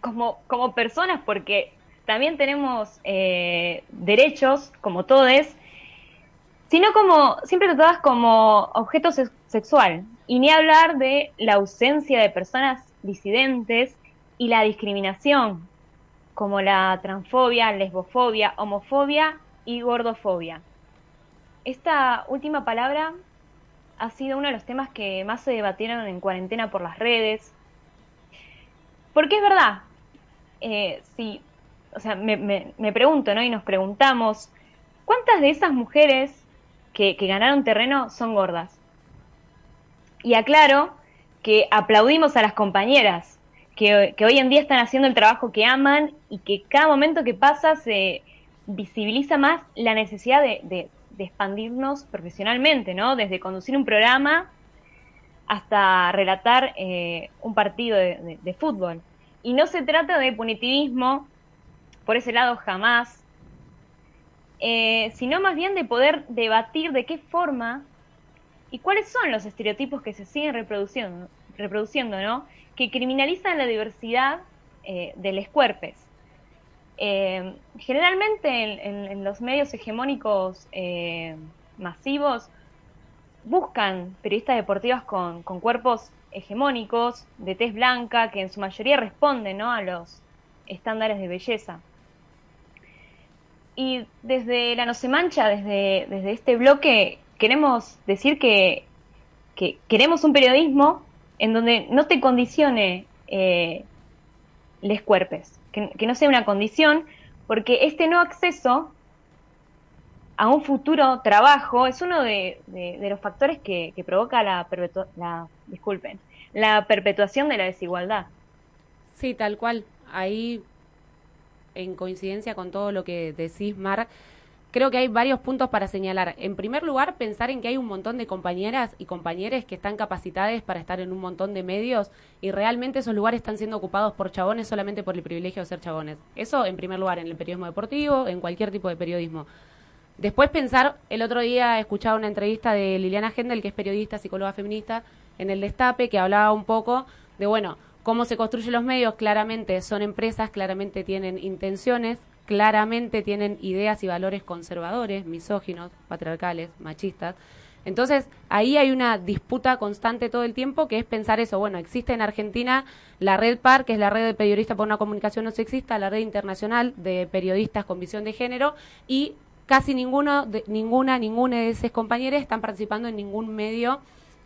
como, como personas, porque también tenemos eh, derechos, como todos, sino como siempre tratadas como objeto sex- sexual. Y ni hablar de la ausencia de personas disidentes y la discriminación, como la transfobia, lesbofobia, homofobia y gordofobia. Esta última palabra ha sido uno de los temas que más se debatieron en cuarentena por las redes. Porque es verdad, eh, si, o sea, me, me- me pregunto, ¿no? Y nos preguntamos, ¿cuántas de esas mujeres que, ganaron terreno son gordas? Y aclaro que aplaudimos a las compañeras, que, hoy en día están haciendo el trabajo que aman y que cada momento que pasa se visibiliza más la necesidad de, de- expandirnos profesionalmente, ¿no? Desde conducir un programa hasta relatar eh, un partido de fútbol. Y no se trata de punitivismo, por ese lado jamás, eh, sino más bien de poder debatir de qué forma y cuáles son los estereotipos que se siguen reproduciendo, reproduciendo ¿no? Que criminalizan la diversidad eh, de los cuerpos. Eh, generalmente en, los medios hegemónicos masivos buscan periodistas deportivas con, con cuerpos hegemónicos, de tez blanca, que en su mayoría responden ¿no? a los estándares de belleza. Y desde la No se mancha, desde, desde este bloque, queremos decir que, que queremos un periodismo en donde no te condicione eh, les cuerpes, que, que no sea una condición, porque este no acceso a un futuro trabajo es uno de, de- los factores que, que provoca la, la, disculpen, la perpetuación de la desigualdad. Sí, tal cual. Ahí, en coincidencia con todo lo que decís, Mar, creo que hay varios puntos para señalar. En primer lugar, pensar en que hay un montón de compañeras y compañeros que están capacitadas para estar en un montón de medios y realmente esos lugares están siendo ocupados por chabones solamente por el privilegio de ser chabones. Eso, en primer lugar, en el periodismo deportivo, en cualquier tipo de periodismo. Después pensar, el otro día escuchaba una entrevista de Liliana Hendel, que es periodista, psicóloga feminista, en el Destape, que hablaba un poco de, bueno, cómo se construyen los medios, claramente son empresas, claramente tienen intenciones, claramente tienen ideas y valores conservadores, misóginos, patriarcales, machistas. Entonces, ahí hay una disputa constante todo el tiempo, que es pensar eso. Bueno, existe en Argentina la Red PAR, que es la red de periodistas por una comunicación no sexista, la red internacional de periodistas con visión de género, y casi ninguno, de, ninguna, ninguna de esas compañeras están participando en ningún medio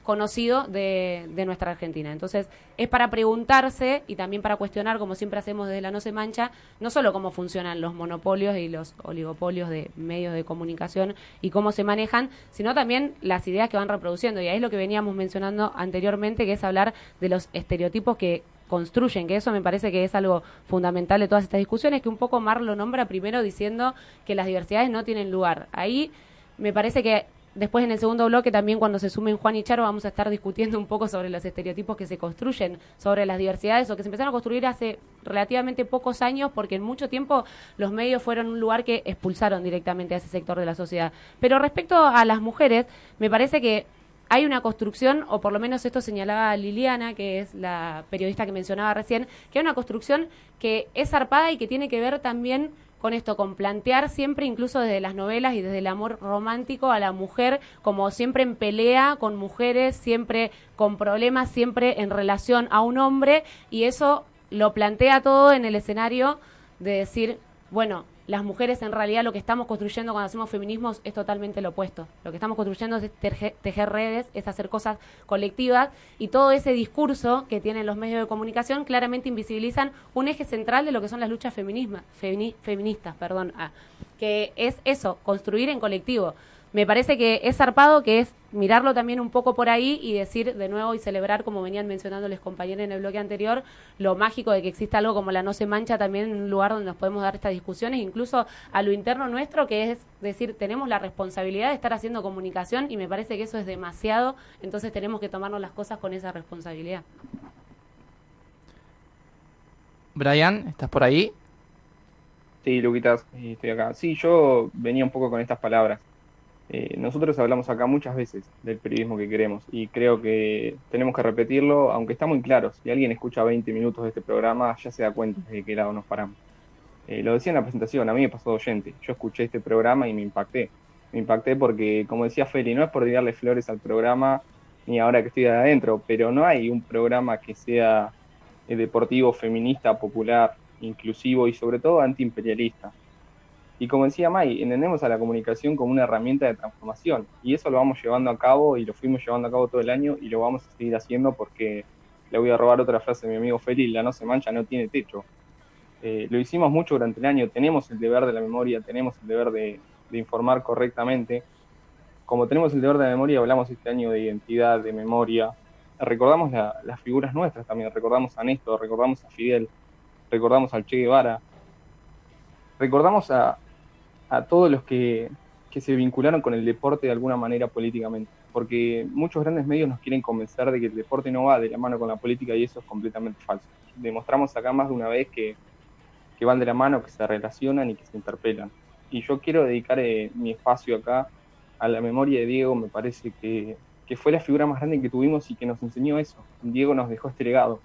conocido de, de nuestra Argentina. Entonces, es para preguntarse y también para cuestionar, como siempre hacemos desde la No Se Mancha, no solo cómo funcionan los monopolios y los oligopolios de medios de comunicación y cómo se manejan, sino también las ideas que van reproduciendo. Y ahí es lo que veníamos mencionando anteriormente, que es hablar de los estereotipos que construyen, que eso me parece que es algo fundamental de todas estas discusiones, que un poco Mar lo nombra primero diciendo que las diversidades no tienen lugar. Ahí me parece que después en el segundo bloque también cuando se sumen Juan y Charo vamos a estar discutiendo un poco sobre los estereotipos que se construyen, sobre las diversidades o que se empezaron a construir hace relativamente pocos años porque en mucho tiempo los medios fueron un lugar que expulsaron directamente a ese sector de la sociedad. Pero respecto a las mujeres, me parece que hay una construcción, o por lo menos esto señalaba Liliana, que es la periodista que mencionaba recién, que hay una construcción que es zarpada y que tiene que ver también con esto, con plantear siempre, incluso desde las novelas y desde el amor romántico, a la mujer como siempre en pelea con mujeres, siempre con problemas, siempre en relación a un hombre, y eso lo plantea todo en el escenario de decir, bueno, las mujeres en realidad lo que estamos construyendo cuando hacemos feminismos es totalmente lo opuesto. Lo que estamos construyendo es tejer, redes, es hacer cosas colectivas y todo ese discurso que tienen los medios de comunicación claramente invisibilizan un eje central de lo que son las luchas femini- feministas, perdón, ah, que es eso, construir en colectivo. Me parece que es zarpado, que es mirarlo también un poco por ahí y decir de nuevo y celebrar, como venían mencionando los compañeros en el bloque anterior, lo mágico de que exista algo como la No se mancha también en un lugar donde nos podemos dar estas discusiones, incluso a lo interno nuestro, que es decir, tenemos la responsabilidad de estar haciendo comunicación y me parece que eso es demasiado, entonces tenemos que tomarnos las cosas con esa responsabilidad. Brian, ¿estás por ahí? Sí, Luquitas, estoy acá. Sí, yo venía un poco con estas palabras. Eh, nosotros hablamos acá muchas veces del periodismo que queremos y creo que tenemos que repetirlo, aunque está muy claro. Si alguien escucha 20 minutos de este programa, ya se da cuenta de qué lado nos paramos. Eh, lo decía en la presentación, a mí me pasó oyente. Yo escuché este programa y me impacté. Me impacté porque, como decía Feli, no es por tirarle flores al programa ni ahora que estoy de adentro, pero no hay un programa que sea eh, deportivo, feminista, popular, inclusivo y sobre todo antiimperialista. Y como decía May, entendemos a la comunicación como una herramienta de transformación y eso lo vamos llevando a cabo y lo fuimos llevando a cabo todo el año y lo vamos a seguir haciendo porque le voy a robar otra frase de mi amigo Feli, la no se mancha, no tiene techo. Eh, lo hicimos mucho durante el año, tenemos el deber de la memoria, tenemos el deber de, informar correctamente. Como tenemos el deber de la memoria, hablamos este año de identidad, de memoria. Recordamos la- las figuras nuestras también, recordamos a Néstor, recordamos a Fidel, recordamos al Che Guevara, recordamos a, a todos los que, que se vincularon con el deporte de alguna manera políticamente, porque muchos grandes medios nos quieren convencer de que el deporte no va de la mano con la política y eso es completamente falso. Demostramos acá más de una vez que, que van de la mano, que se relacionan y que se interpelan. Y yo quiero dedicar eh, mi espacio acá a la memoria de Diego, me parece que, que fue la figura más grande que tuvimos y que nos enseñó eso. Diego nos dejó este legado.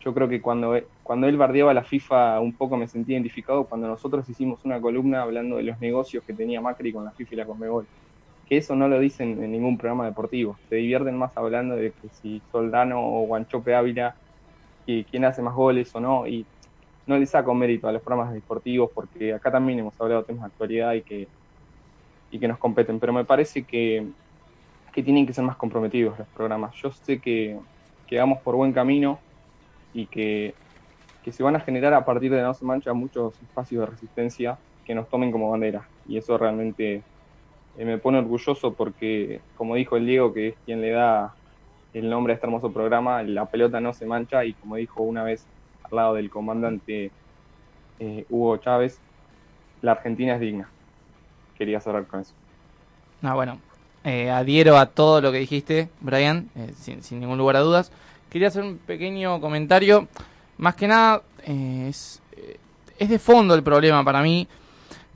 Yo creo que cuando, e- cuando él bardeaba la FIFA un poco me sentí identificado cuando nosotros hicimos una columna hablando de los negocios que tenía Macri con la FIFA y la Conmebol. Que eso no lo dicen en ningún programa deportivo. Se divierten más hablando de que si Soldano o Guanchope Ávila, que quién hace más goles o no. Y no le saco mérito a los programas deportivos porque acá también hemos hablado de temas de actualidad y que, y que nos competen. Pero me parece que, que tienen que ser más comprometidos los programas. Yo sé que, que vamos por buen camino y que, que se van a generar a partir de No Se Mancha muchos espacios de resistencia que nos tomen como bandera. Y eso realmente eh, me pone orgulloso porque, como dijo el Diego, que es quien le da el nombre a este hermoso programa, la pelota no se mancha y como dijo una vez al lado del comandante eh, Hugo Chávez, la Argentina es digna. Quería cerrar con eso. No, bueno, eh, adhiero a todo lo que dijiste, Brian, eh, sin, sin ningún lugar a dudas. Quería hacer un pequeño comentario. Más que nada, eh, es, eh, es de fondo el problema para mí,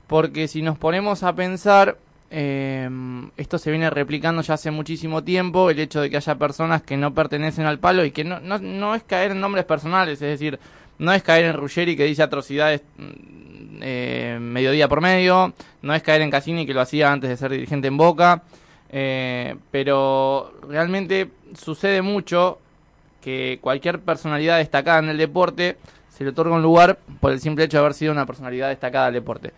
porque si nos ponemos a pensar, eh, esto se viene replicando ya hace muchísimo tiempo, el hecho de que haya personas que no pertenecen al palo y que no, no, no es caer en nombres personales, es decir, no es caer en Ruggeri que dice atrocidades mm, mediodía por medio, no es caer en Cassini que lo hacía antes de ser dirigente en Boca, eh, pero realmente sucede mucho que cualquier personalidad destacada en el deporte se le otorga un lugar por el simple hecho de haber sido una personalidad destacada del deporte.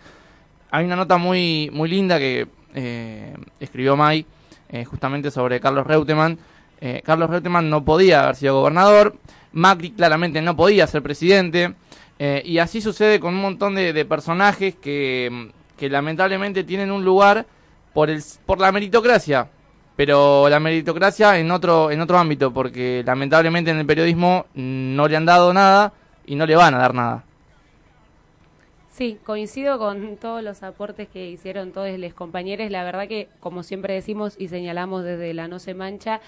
Hay una nota muy, muy linda que eh, escribió May eh, justamente sobre Carlos Reutemann. Eh, Carlos Reutemann no podía haber sido gobernador, Macri claramente no podía ser presidente, eh, y así sucede con un montón de, de personajes que, que lamentablemente tienen un lugar por, el, por la meritocracia, pero la meritocracia en otro, en otro ámbito, porque lamentablemente en el periodismo no le han dado nada y no le van a dar nada. Sí, coincido con todos los aportes que hicieron todos los compañeros. La verdad que, como siempre decimos y señalamos desde la No Se Mancha,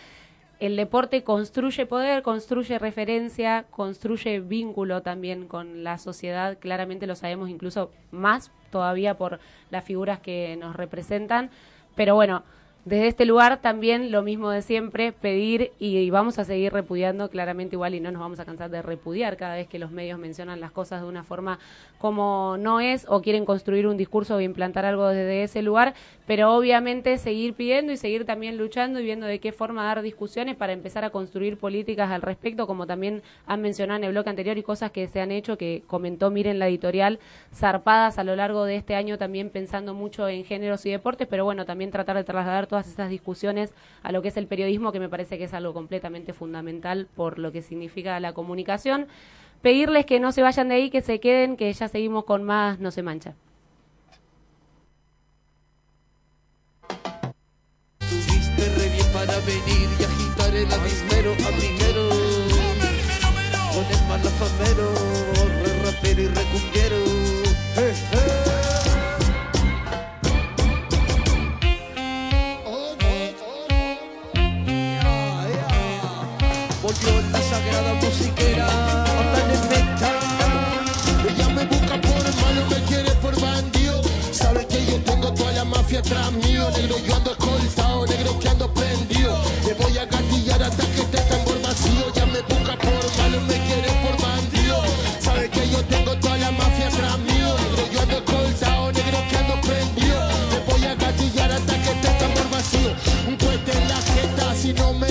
el deporte construye poder, construye referencia, construye vínculo también con la sociedad. Claramente lo sabemos incluso más todavía por las figuras que nos representan. Pero bueno, desde este lugar también lo mismo de siempre, pedir y, vamos a seguir repudiando claramente igual y no nos vamos a cansar de repudiar cada vez que los medios mencionan las cosas de una forma como no es o quieren construir un discurso o implantar algo desde ese lugar, pero obviamente seguir pidiendo y seguir también luchando y viendo de qué forma dar discusiones para empezar a construir políticas al respecto, como también han mencionado en el bloque anterior y cosas que se han hecho, que comentó Miren la editorial, zarpadas a lo largo de este año también pensando mucho en géneros y deportes, pero bueno, también tratar de trasladar todas estas discusiones a lo que es el periodismo, que me parece que es algo completamente fundamental por lo que significa la comunicación. Pedirles que no se vayan de ahí, que se queden, que ya seguimos con más No se mancha. Para venir y agitar el abismero. Con el malafamero, re rapero y La sagrada musiquera, meta. Ella me busca por malo, me quiere por bandido. Sabe que yo tengo toda la mafia atrás mío. Negro, yo ando escoltado, negro que ando prendido. Le voy a gatillar hasta que esté tambor vacío. Ya me busca por malo, me quiere por bandido. Sabe que yo tengo toda la mafia atrás mío. Negro, yo ando escoltado, negro que ando prendido. Le voy a gatillar hasta que esté tambor vacío. Un cohete en la jeta si no me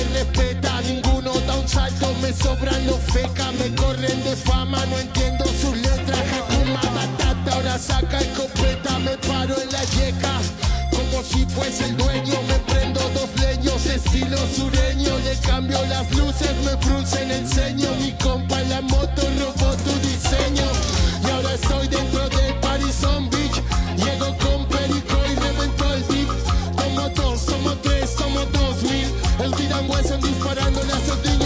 me sobran los fecas. Me corren de fama, no entiendo sus letras. Hakuna Matata, ahora saca escopeta. Me paro en la yeca. Como si fuese el dueño, me prendo dos leños, estilo sureño. Le cambio las luces, me fruncen el ceño. Mi compa en la moto robó tu diseño. Y ahora estoy dentro del Parisón Beach. Llego con perico y reventó el beat. Somos dos, somos tres, somos dos mil. El disparándole a esos niños rich.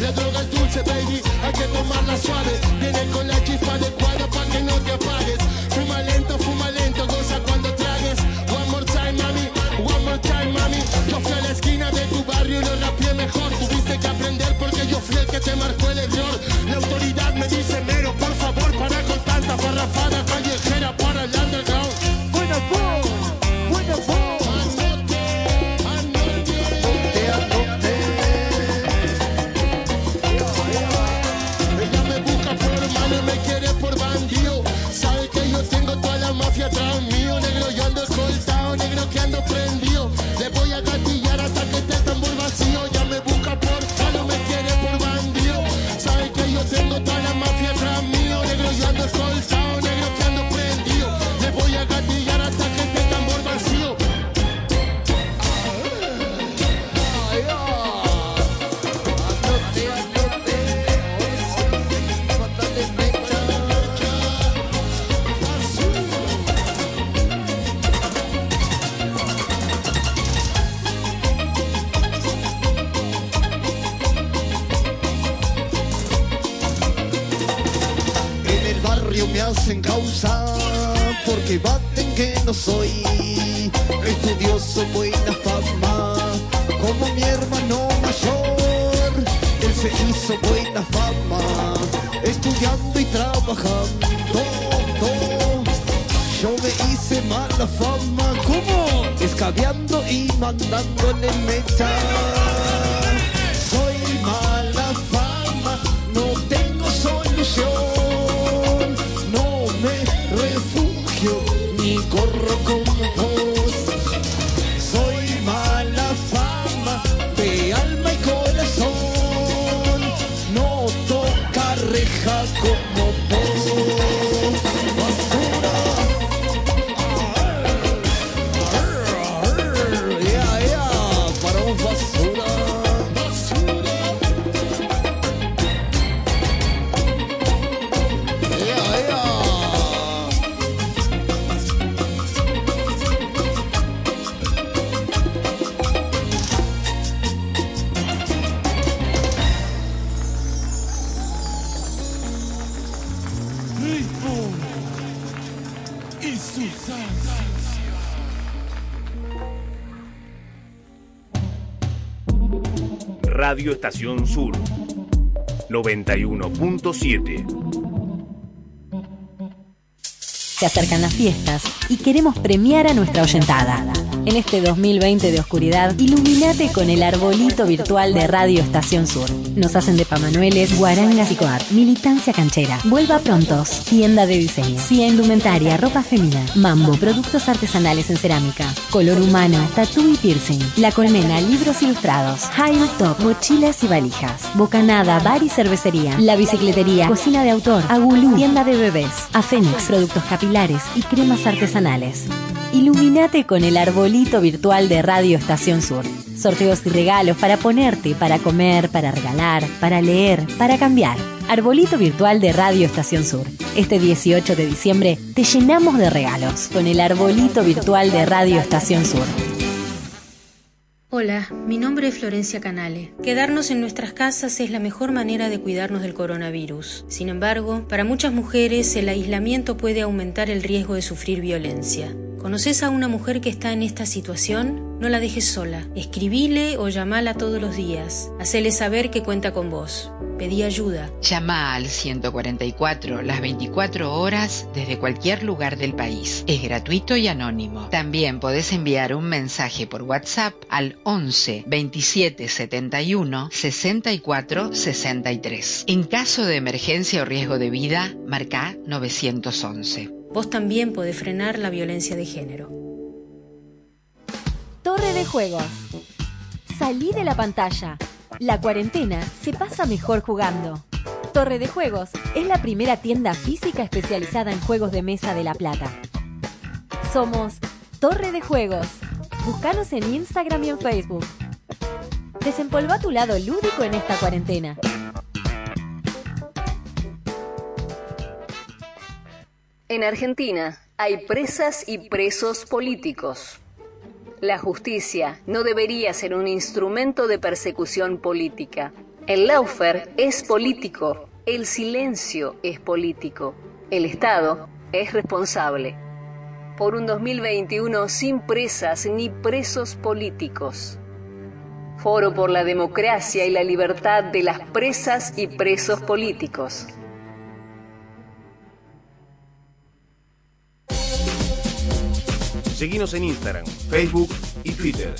La droga es dulce, baby, hay que tomarla suave. Viene con la chispa adecuada para que no te apagues. Fuma lento, fuma lento, goza cuando tragues. One more time, mami, one more time, mami. Yo fui a la esquina de tu barrio y lo rapié mejor. Tuviste que aprender porque yo fui el que te marcó el error. La autoridad me dice, mero, por favor, para con tanta parrafada callejera para el underground. Barrio me hacen causa porque baten que no soy estudioso, buena fama, como mi hermano mayor. Él se hizo buena fama, estudiando y trabajando. Yo me hice mala fama, como escabeando y mandándole meta. Estación Sur 91.7 Se acercan las fiestas y queremos premiar a nuestra oyentada. En este 2020 de oscuridad, iluminate con el arbolito virtual de Radio Estación Sur. Nos hacen de pamanueles, guarangas y coat. Militancia canchera. Vuelva prontos. Tienda de diseño. Cia indumentaria, ropa femina. Mambo, productos artesanales en cerámica. Color humano, tatú y piercing. La Colmena, libros ilustrados. High Top, mochilas y valijas. Bocanada, bar y cervecería. La bicicletería, cocina de autor. Agulú, tienda de bebés. Afenix, productos capilares y cremas artesanales. Iluminate con el arbolito virtual de Radio Estación Sur. Sorteos y regalos para ponerte, para comer, para regalar, para leer, para cambiar. Arbolito virtual de Radio Estación Sur. Este 18 de diciembre te llenamos de regalos con el arbolito virtual de Radio Estación Sur. Hola, mi nombre es Florencia Canale. Quedarnos en nuestras casas es la mejor manera de cuidarnos del coronavirus. Sin embargo, para muchas mujeres el aislamiento puede aumentar el riesgo de sufrir violencia. ¿Conoces a una mujer que está en esta situación? No la dejes sola. Escribile o llamala todos los días. Hacele saber que cuenta con vos. Pedí ayuda. Llama al 144 las 24 horas desde cualquier lugar del país. Es gratuito y anónimo. También podés enviar un mensaje por WhatsApp al 11 27 71 64 63. En caso de emergencia o riesgo de vida, marca 911. Vos también podés frenar la violencia de género. Torre de Juegos. Salí de la pantalla. La cuarentena se pasa mejor jugando. Torre de Juegos es la primera tienda física especializada en juegos de mesa de La Plata. Somos Torre de Juegos. Búscanos en Instagram y en Facebook. Desempolva tu lado lúdico en esta cuarentena. En Argentina hay presas y presos políticos. La justicia no debería ser un instrumento de persecución política. El laufer es político, el silencio es político, el Estado es responsable. Por un 2021 sin presas ni presos políticos. Foro por la democracia y la libertad de las presas y presos políticos. Seguinos en Instagram, Facebook y Twitter.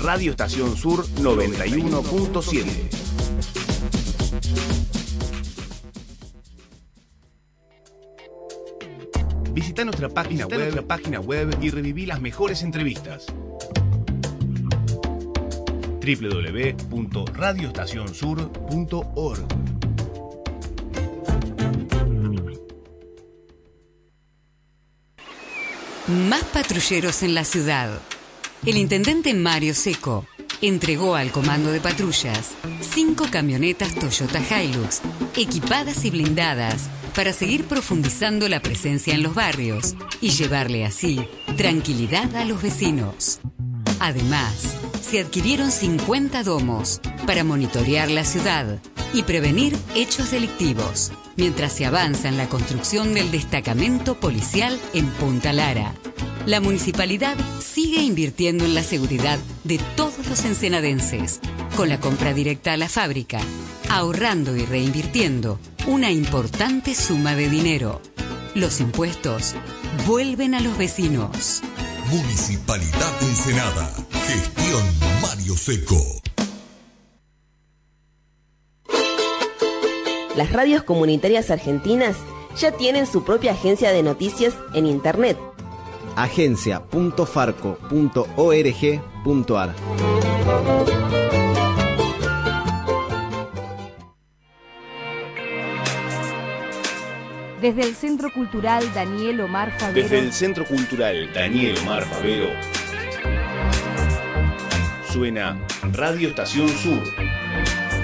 Radio Estación Sur 91.7. Visita nuestra página web, nuestra página web y reviví las mejores entrevistas. www.radioestacionsur.org Más patrulleros en la ciudad. El intendente Mario Seco entregó al comando de patrullas cinco camionetas Toyota Hilux, equipadas y blindadas, para seguir profundizando la presencia en los barrios y llevarle así tranquilidad a los vecinos. Además, se adquirieron 50 domos para monitorear la ciudad y prevenir hechos delictivos, mientras se avanza en la construcción del destacamento policial en Punta Lara. La municipalidad sigue invirtiendo en la seguridad de todos los ensenadenses, con la compra directa a la fábrica, ahorrando y reinvirtiendo una importante suma de dinero. Los impuestos vuelven a los vecinos. Municipalidad de Ensenada. Gestión Mario Seco. Las radios comunitarias argentinas ya tienen su propia agencia de noticias en Internet. agencia.farco.org.ar Desde el Centro Cultural Daniel Omar Favero. Desde el Centro Cultural Daniel Omar Favero suena Radio Estación Sur,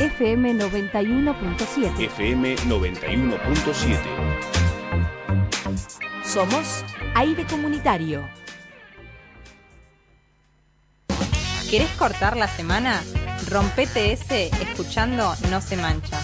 FM 91.7. FM 91.7. Somos Aire Comunitario. ¿Querés cortar la semana? Rompete ese escuchando No se mancha.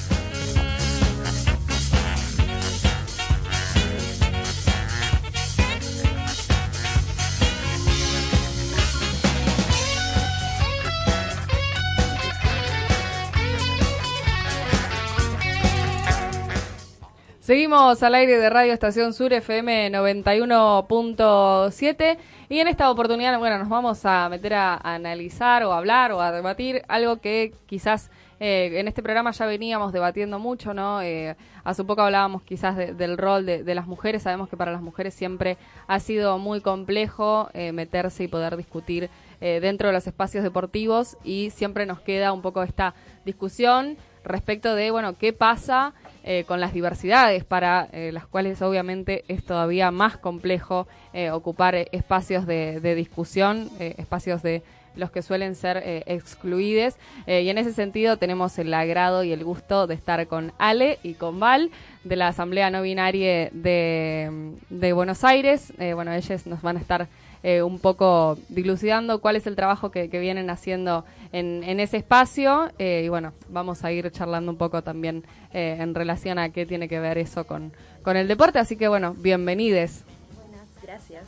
Seguimos al aire de Radio Estación Sur FM 91.7 y en esta oportunidad, bueno, nos vamos a meter a, analizar o a hablar o a debatir algo que quizás eh, en este programa ya veníamos debatiendo mucho, ¿no? Eh, hace poco hablábamos quizás de- del rol de, de las mujeres. Sabemos que para las mujeres siempre ha sido muy complejo eh, meterse y poder discutir eh, dentro de los espacios deportivos y siempre nos queda un poco esta discusión respecto de, bueno, qué pasa eh, con las diversidades para eh, las cuales obviamente es todavía más complejo eh, ocupar espacios de, discusión, espacios de los que suelen ser excluidos. Eh, y en ese sentido tenemos el agrado y el gusto de estar con Ale y con Val de la Asamblea No Binaria de, de Buenos Aires. Bueno, ellos nos van a estar eh, un poco dilucidando cuál es el trabajo que, que vienen haciendo en, en ese espacio. eh, y bueno, vamos a ir charlando un poco también eh, en relación a qué tiene que ver eso con, con el deporte. Así que bueno, bienvenides. Buenas, gracias.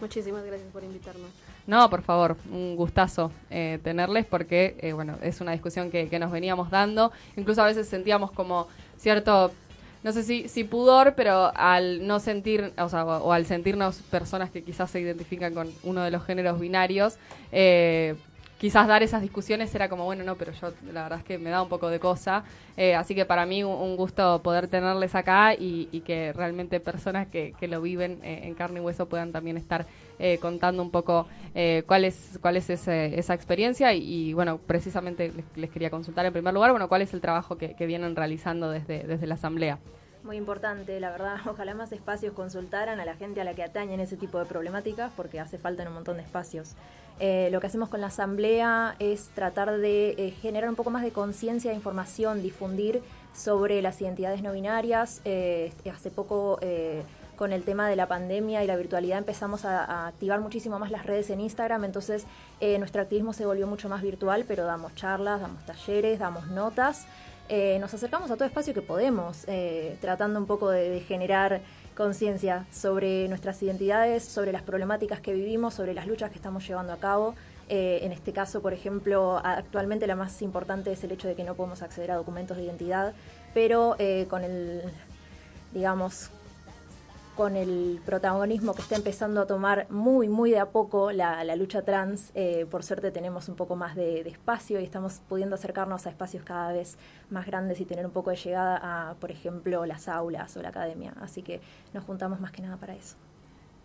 Muchísimas gracias por invitarnos. No, por favor, un gustazo eh, tenerles porque, eh, bueno, es una discusión que, que nos veníamos dando. Incluso a veces sentíamos como cierto, no sé si, si pudor, pero al no sentir, o sea, o, al sentirnos personas que quizás se identifican con uno de los géneros binarios, eh, quizás dar esas discusiones era como, bueno, no, pero yo la verdad es que me da un poco de cosa. Eh, así que para mí un, un gusto poder tenerles acá y, y que realmente personas que, que lo viven eh, en carne y hueso puedan también estar eh, contando un poco eh, cuál es, cuál es esa experiencia y, bueno, precisamente les, quería consultar en primer lugar, bueno, cuál es el trabajo que, vienen realizando desde, desde la Asamblea. Muy importante, la verdad. [laughs] Ojalá más espacios consultaran a la gente a la que atañen ese tipo de problemáticas, porque hace falta un montón de espacios. Eh, lo que hacemos con la asamblea es tratar de eh, generar un poco más de conciencia, información, difundir sobre las identidades no binarias. Hace poco, con el tema de la pandemia y la virtualidad, empezamos a, activar muchísimo más las redes en Instagram. Entonces, eh, nuestro activismo se volvió mucho más virtual, pero damos charlas, damos talleres, damos notas. Eh, nos acercamos a todo espacio que podemos, eh, tratando un poco de, generar conciencia sobre nuestras identidades, sobre las problemáticas que vivimos, sobre las luchas que estamos llevando a cabo. Eh, en este caso, por ejemplo, actualmente la más importante es el hecho de que no podemos acceder a documentos de identidad, pero con el, digamos, con el protagonismo que está empezando a tomar muy, muy de a poco la, lucha trans, eh, por suerte tenemos un poco más de espacio y estamos pudiendo acercarnos a espacios cada vez más grandes y tener un poco de llegada a, por ejemplo, las aulas o la academia. Así que nos juntamos más que nada para eso.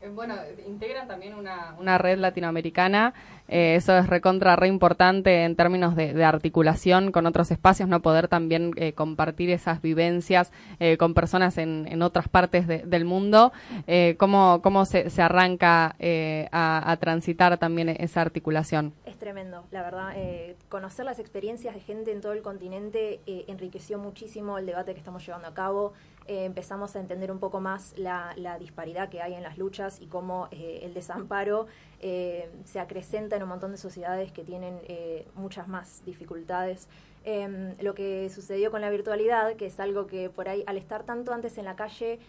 Eh, Bueno, integran también una, una red latinoamericana, eh, eso es recontra re importante en términos de, articulación con otros espacios, no poder también eh, compartir esas vivencias eh, con personas en, en otras partes de- del mundo. Eh, ¿Cómo, cómo se, arranca a, a transitar también esa articulación? Es tremendo, la verdad. conocer las experiencias de gente en todo el continente enriqueció muchísimo el debate que estamos llevando a cabo. Eh, empezamos a entender un poco más la, disparidad que hay en las luchas y cómo eh, el desamparo eh, se acrecenta en un montón de sociedades que tienen muchas más dificultades. Em, lo que sucedió con la virtualidad, que es algo que por ahí, al estar tanto antes en la calle,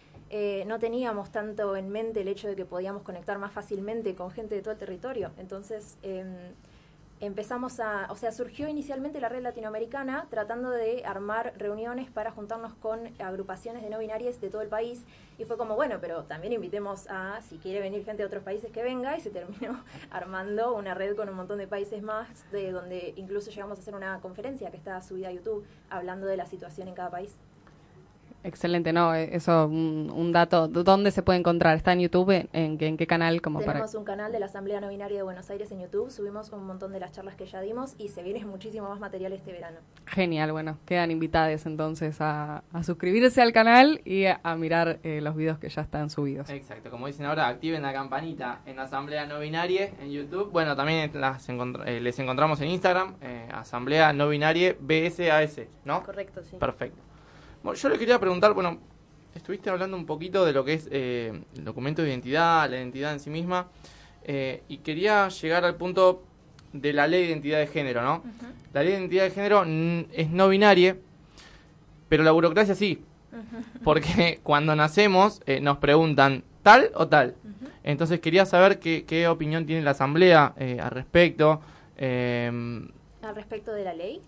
no teníamos tanto en mente el hecho de que podíamos conectar más fácilmente con gente de todo el territorio. Entonces, em, empezamos a, o sea, surgió inicialmente la red latinoamericana tratando de armar reuniones para juntarnos con agrupaciones de no binarias de todo el país y fue como, bueno, pero también invitemos a, si quiere venir gente de otros países que venga y se terminó [laughs] armando una red con un montón de países más, de donde incluso llegamos a hacer una conferencia que está subida a YouTube hablando de la situación en cada país. Excelente, ¿no? Eh, Eso, un, un dato. ¿Dónde se puede encontrar? ¿Está en YouTube? ¿En, en, qué- en qué canal? Como para... Tenemos un canal de la Asamblea No Binaria de Buenos Aires en YouTube, subimos un montón de las charlas que ya dimos y se viene muchísimo más material este verano. Genial, bueno, quedan invitadas entonces a, a suscribirse al canal y a, a mirar eh, los videos que ya están subidos. Exacto, como dicen ahora, activen la campanita en Asamblea No Binaria en YouTube. Bueno, también las encontr- eh, les encontramos en Instagram, eh, Asamblea No Binaria BSAS, ¿no? Correcto, sí. Perfecto. Bueno, yo les quería preguntar, bueno, estuviste hablando un poquito de lo que es eh, el documento de identidad, la identidad en sí misma, eh, y quería llegar al punto de la ley de identidad de género, ¿no? La ley de identidad de género es no binaria, pero la burocracia sí. Porque cuando nacemos eh, nos preguntan tal o tal. Entonces quería saber qué, qué opinión tiene la Asamblea eh, al respecto. eh, Al respecto de la ley,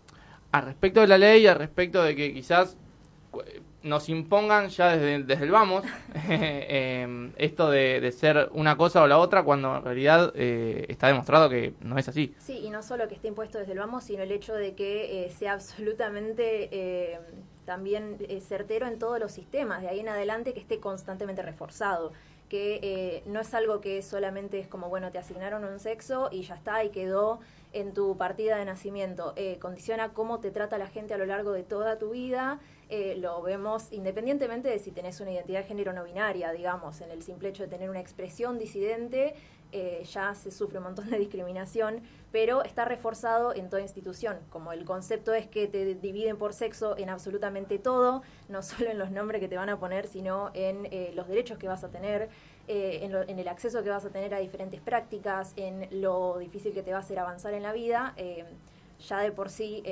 al respecto de la ley, al respecto de que quizás nos impongan ya desde, desde el vamos [laughs] eh, esto de, de ser una cosa o la otra cuando en realidad eh, está demostrado que no es así. Sí, y no solo que esté impuesto desde el vamos, sino el hecho de que eh, sea absolutamente eh, también eh, certero en todos los sistemas, de ahí en adelante que esté constantemente reforzado que eh, no es algo que solamente es como, bueno, te asignaron un sexo y ya está, y quedó en tu partida de nacimiento. Condiciona cómo te trata la gente a lo largo de toda tu vida. Eh, lo vemos independientemente de si tenés una identidad de género no binaria, digamos, en el simple hecho de tener una expresión disidente, eh, ya se sufre un montón de discriminación, pero está reforzado en toda institución. Como el concepto es que te dividen por sexo en absolutamente todo, no solo en los nombres que te van a poner, sino en eh, los derechos que vas a tener, en, lo- en el acceso que vas a tener a diferentes prácticas, en lo difícil que te va a hacer avanzar en la vida, ya de por sí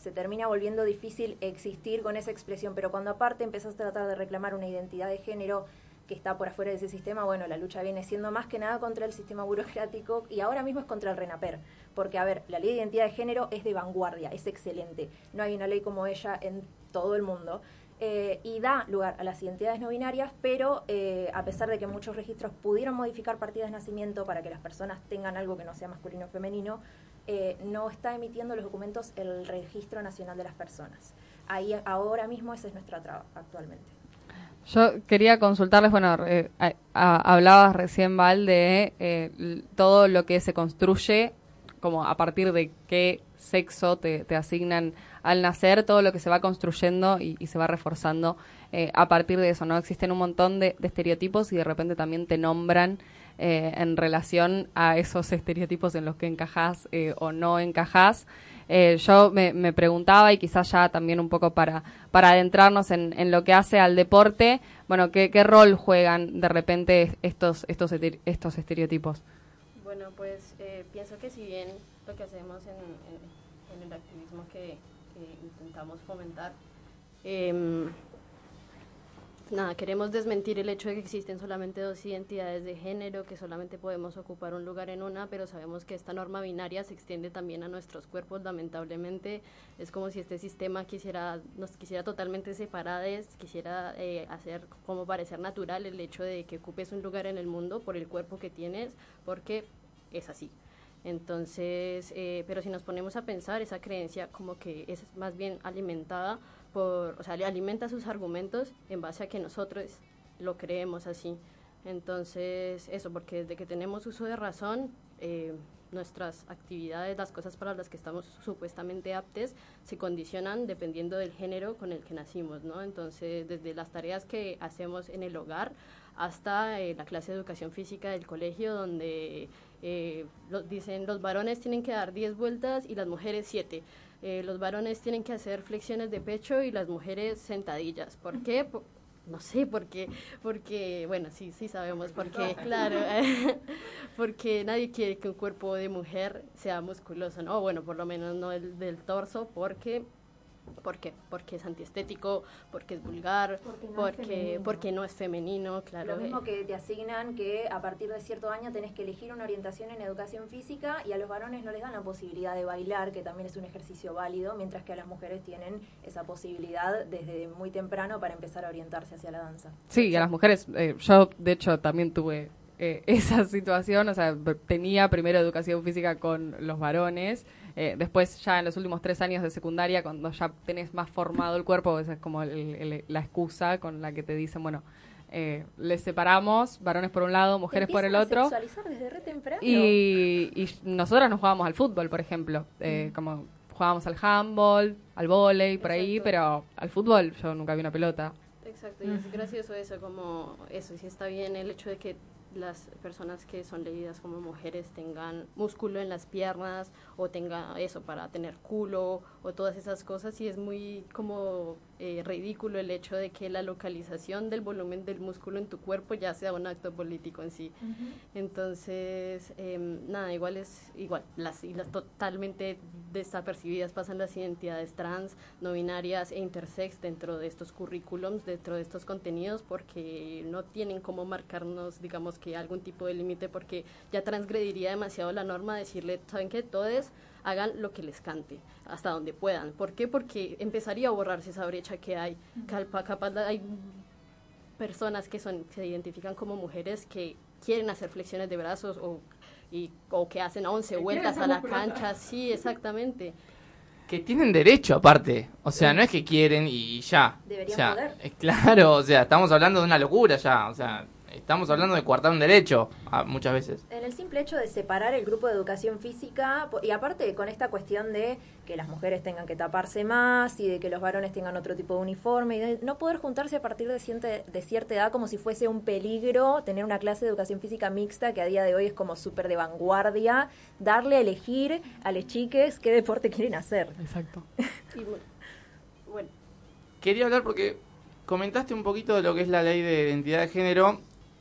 se termina volviendo difícil existir con esa expresión, pero cuando aparte empezás a tratar de reclamar una identidad de género que está por afuera de ese sistema, bueno, la lucha viene siendo más que nada contra el sistema burocrático y ahora mismo es contra el RENAPER, porque a ver, la ley de identidad de género es de vanguardia, es excelente, no hay una ley como ella en todo el mundo. eh, y da lugar a las identidades no binarias, pero eh, a pesar de que muchos registros pudieron modificar partidas de nacimiento para que las personas tengan algo que no sea masculino o femenino, eh, no está emitiendo los documentos el Registro Nacional de las Personas. Ahí ahora mismo esa es nuestra traba actualmente. Yo quería consultarles, bueno, hablabas recién, Val, de eh, todo lo que se construye, como a partir de qué sexo te, asignan al nacer, todo lo que se va construyendo y, se va reforzando eh, a partir de eso, ¿no? Existen un montón de estereotipos y de repente también te nombran eh, en relación a esos estereotipos en los que encajás eh, o no encajás. Eh, yo me, preguntaba, y quizás ya también un poco para, para adentrarnos en, en lo que hace al deporte, bueno, ¿qué, rol juegan de repente estos, estos, estos estereotipos? Bueno, pues pienso que si bien lo que hacemos en, en- en el activismo que, que intentamos fomentar, em, nada, queremos desmentir el hecho de que existen solamente dos identidades de género, que solamente podemos ocupar un lugar en una, pero sabemos que esta norma binaria se extiende también a nuestros cuerpos, lamentablemente. Es como si este sistema quisiera, nos quisiera totalmente separadas, quisiera eh, hacer como parecer natural el hecho de que ocupes un lugar en el mundo por el cuerpo que tienes, porque es así. Entonces, eh, pero si nos ponemos a pensar, esa creencia como que es más bien alimentada por, o sea, le alimenta sus argumentos en base a que nosotros lo creemos así. Entonces, eso, porque desde que tenemos uso de razón, eh, nuestras actividades, las cosas para las que estamos supuestamente aptes, se condicionan dependiendo del género con el que nacimos, ¿no? Entonces, desde las tareas que hacemos en el hogar hasta eh, la clase de educación física del colegio, donde eh, lo- dicen los varones tienen que dar 10 vueltas y las mujeres 7. Eh, los varones tienen que hacer flexiones de pecho y las mujeres sentadillas. ¿Por qué? No sé, porque, porque, bueno, sí, sí sabemos por qué, claro, [laughs] [laughs] porque nadie quiere que un cuerpo de mujer sea musculoso, ¿no? Bueno, por lo menos no el del torso, porque ¿Por qué? Porque es antiestético, porque es vulgar, Porque no es porque, femenino. porque no es femenino, claro. Lo mismo eh. que te asignan que a partir de cierto año tenés que elegir una orientación en educación física y a los varones no les dan la posibilidad de bailar, que también es un ejercicio válido, mientras que a las mujeres tienen esa posibilidad desde muy temprano para empezar a orientarse hacia la danza. Sí, a las mujeres, eh, yo de hecho también tuve eh, [laughs] esa situación, o sea, tenía primero educación física con los varones, eh, después ya en los últimos tres años de secundaria, cuando ya tenés más formado el cuerpo, esa es como el- el- la excusa con la que te dicen, bueno, eh, les separamos, varones por un lado, mujeres por el a otro. sexualizar desde re temprano. Y, y nosotras nos jugábamos al fútbol, por ejemplo. Eh, Como jugábamos al handball, al vóley, por ahí, pero al fútbol yo nunca vi una pelota. Exacto, y es gracioso eso, como eso, sí está bien el hecho de que las personas que son leídas como mujeres tengan músculo en las piernas o tengan eso para tener culo o todas esas cosas y es muy como eh, ridículo el hecho de que la localización del volumen del músculo en tu cuerpo ya sea un acto político en sí. Entonces, em, nada, igual es igual, las, y las totalmente desapercibidas pasan las identidades trans, no binarias e intersex dentro de estos currículums, dentro de estos contenidos, porque no tienen cómo marcarnos, digamos, que algún tipo de límite porque ya transgrediría demasiado la norma decirle, ¿saben qué? Todos hagan lo que les cante, hasta donde puedan. ¿Por qué? Porque empezaría a borrarse esa brecha que hay. Calpa- Capaz hay personas que son se identifican como mujeres que quieren hacer flexiones de brazos o, y, o que hacen 11 Que vueltas a la cancha. Sí, [laughs] exactamente. Que tienen derecho aparte. O sea, no es que quieren y ya. Deberían o sea, poder. es claro, o sea, estamos hablando de una locura ya. O sea, estamos hablando de coartar un derecho a- muchas veces. En el simple hecho de separar el grupo de educación física, y aparte con esta cuestión de que las mujeres tengan que taparse más y de que los varones tengan otro tipo de uniforme, y de no poder juntarse a partir de, ciente- de cierta edad como si fuese un peligro tener una clase de educación física mixta que a día de hoy es como súper de vanguardia, darle a elegir a las chiques qué deporte quieren hacer. Exacto. [laughs] Y bueno, bueno, Quería hablar porque comentaste un poquito de lo que es la ley de identidad de género.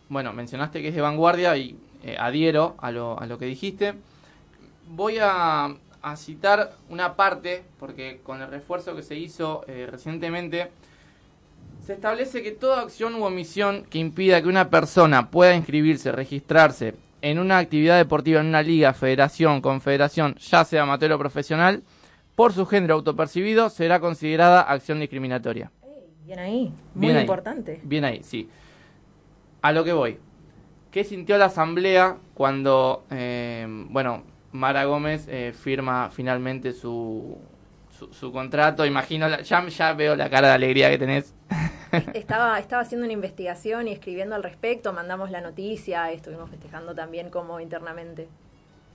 Bueno, mencionaste que es de vanguardia y eh, adhiero a lo, a lo que dijiste. Voy a, a citar una parte, porque con el refuerzo que se hizo eh, recientemente, se establece que toda acción u omisión que impida que una persona pueda inscribirse, registrarse en una actividad deportiva en una liga, federación, confederación, ya sea amateur o profesional, por su género autopercibido, será considerada acción discriminatoria. Bien ahí, muy Bien ahí. importante. Bien ahí, sí. A lo que voy. ¿Qué sintió la asamblea cuando, eh, bueno, Mara Gómez eh, firma finalmente su, su, su contrato? Imagino, la- ya, ya veo la cara de alegría que tenés. [laughs] Estaba, estaba haciendo una investigación y escribiendo al respecto, mandamos la noticia, estuvimos festejando también como internamente.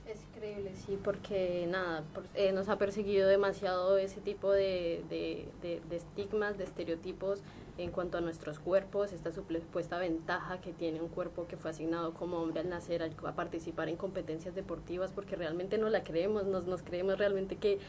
Es increíble, sí, porque nada, por- eh, nos ha perseguido demasiado ese tipo de, de, de- de estigmas, de estereotipos en cuanto a nuestros cuerpos, esta supuesta ventaja que tiene un cuerpo que fue asignado como hombre al nacer al- a participar en competencias deportivas, porque realmente no la creemos, nos, nos creemos realmente que,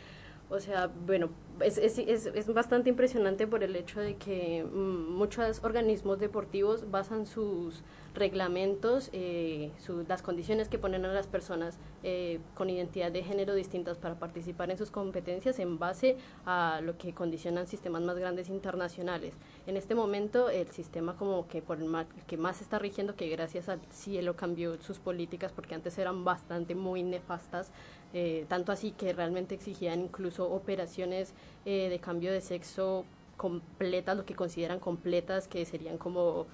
o sea, bueno, es, es, es, es bastante impresionante por el hecho de que mm, muchos organismos deportivos basan sus reglamentos, eh, las condiciones que ponen a las personas eh, con identidad de género distintas para participar en sus competencias en base a lo que condicionan sistemas más grandes internacionales. En este momento el sistema como que por ma- que más está rigiendo, que gracias al cielo cambió sus políticas porque antes eran bastante muy nefastas, eh, tanto así que realmente exigían incluso operaciones de cambio de sexo completas, lo que consideran completas, que serían como,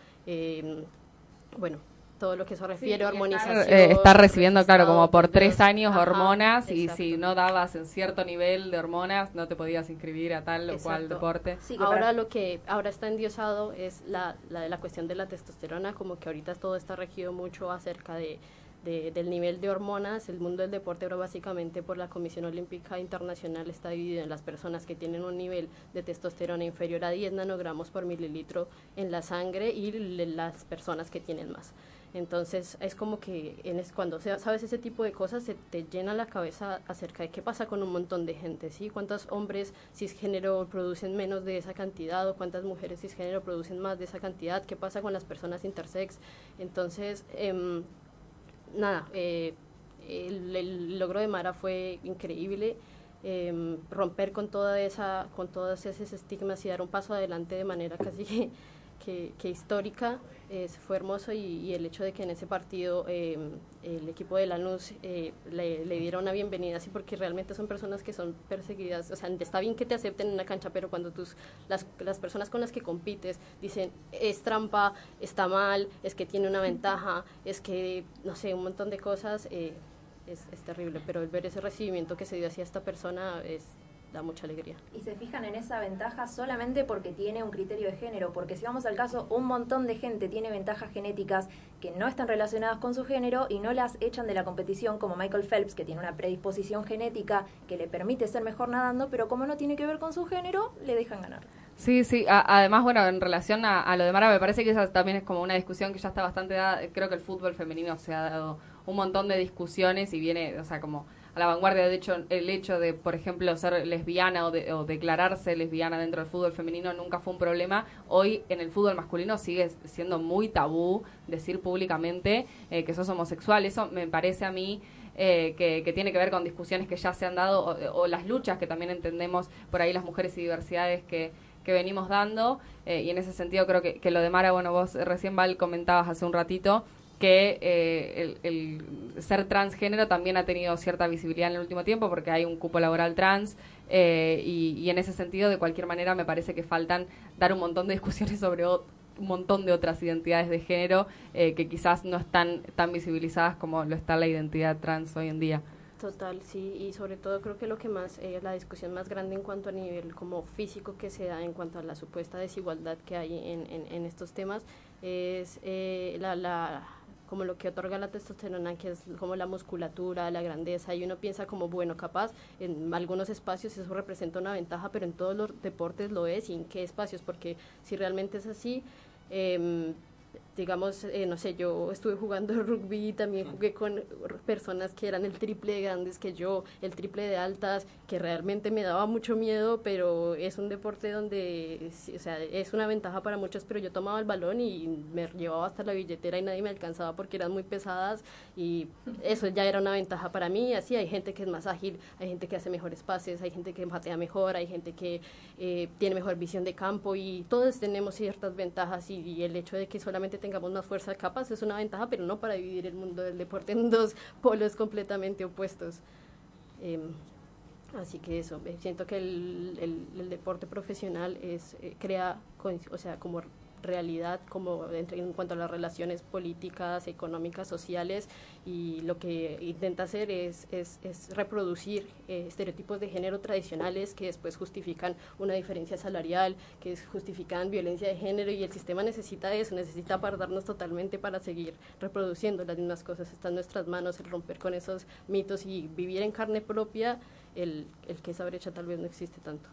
bueno, todo lo que eso refiere, hormonización. Eh, está recibiendo, claro, como por tres años Ajá, hormonas y exacto. si no dabas en cierto nivel de hormonas no te podías inscribir a tal o cual deporte. ahora lo que ahora está endiosado es la, la, la cuestión de la testosterona, como que ahorita todo está regido mucho acerca de, de- del nivel de hormonas. El mundo del deporte ahora básicamente por la Comisión Olímpica Internacional está dividido en las personas que tienen un nivel de testosterona inferior a 10 nanogramos por mililitro en la sangre y las personas que tienen más. Entonces es como que en es, cuando sabes ese tipo de cosas se te llena la cabeza acerca de qué pasa con un montón de gente, ¿sí? ¿Cuántos hombres cisgénero producen menos de esa cantidad o cuántas mujeres cisgénero producen más de esa cantidad? ¿Qué pasa con las personas intersex? Entonces, em, nada, eh, el, logro de Mara fue increíble. em, romper con toda esa con todos esos estigmas y dar un paso adelante de manera casi [laughs] que histórica eh, fue hermoso y, y el hecho de que en ese partido em, el equipo de Lanús eh, le, le diera una bienvenida así porque realmente son personas que son perseguidas o sea está bien que te acepten en una cancha pero cuando tus las, las personas con las que compites dicen es trampa está mal es que tiene una ventaja es que no sé un montón de cosas eh, es, es terrible pero el ver ese recibimiento que se dio hacia esta persona es da mucha alegría Y se fijan en esa ventaja solamente porque tiene un criterio de género, porque si vamos al caso, un montón de gente tiene ventajas genéticas que no están relacionadas con su género y no las echan de la competición, como Michael Phelps, que tiene una predisposición genética que le permite ser mejor nadando, pero como no tiene que ver con su género, le dejan ganar. Sí, sí. A- además, bueno, en relación a, a lo de Mara, me parece que esa también es como una discusión que ya está bastante dada. Creo que el fútbol femenino se ha dado un montón de discusiones y viene, o sea, como a la vanguardia. De hecho, el hecho de, por ejemplo, ser lesbiana o, de- o declararse lesbiana dentro del fútbol femenino nunca fue un problema. Hoy en el fútbol masculino sigue siendo muy tabú decir públicamente eh, que sos homosexual. Eso me parece a mí eh, que, tiene que ver con discusiones que ya se han dado o, o las luchas que también entendemos por ahí las mujeres y diversidades que, que venimos dando. eh, y en ese sentido creo que, que lo de Mara, bueno, vos recién Val comentabas hace un ratito que eh, el, ser transgénero también ha tenido cierta visibilidad en el último tiempo porque hay un cupo laboral trans eh, y, en ese sentido, de cualquier manera, me parece que faltan dar un montón de [laughs] discusiones sobre un montón de otras identidades de género eh, que quizás no están tan visibilizadas como lo está la identidad trans hoy en día. Total, sí, y sobre todo creo que lo que más, la discusión más grande en cuanto a nivel como físico que se da en cuanto a la supuesta desigualdad que hay en, en, en estos temas es eh, la, la, como lo que otorga la testosterona, que es como la musculatura, la grandeza, y uno piensa como, bueno, capaz en algunos espacios eso representa una ventaja, pero en todos los deportes lo es, y en qué espacios, porque si realmente es así, em, digamos, eh, no sé, yo estuve jugando [laughs] rugby también jugué con personas que eran el triple de grandes que yo, el triple de altas, que realmente me daba mucho miedo, pero es un deporte donde, o sea, es una ventaja para muchos, pero yo tomaba el balón y me llevaba hasta la billetera y nadie me alcanzaba porque eran muy pesadas y eso ya era una ventaja para mí. Así hay gente que es más ágil, hay gente que hace mejores pases, hay gente que patea mejor, hay gente que eh, tiene mejor visión de campo y todos tenemos ciertas ventajas y, y el hecho de que solamente tengamos más fuerza capaz es una ventaja, pero no para dividir el mundo del deporte en dos polos completamente opuestos. Em, Así que eso, eh, siento que el, el- el deporte profesional es eh, crea, o sea, como realidad, como en cuanto a las relaciones políticas, económicas, sociales, y lo que intenta hacer es, es, es reproducir eh, estereotipos de género tradicionales que después justifican una diferencia salarial, que justifican violencia de género, y el sistema necesita eso, necesita apartarnos totalmente para seguir reproduciendo las mismas cosas. Está en nuestras manos el romper con esos mitos y vivir en carne propia el, el que esa brecha tal vez no existe tanto.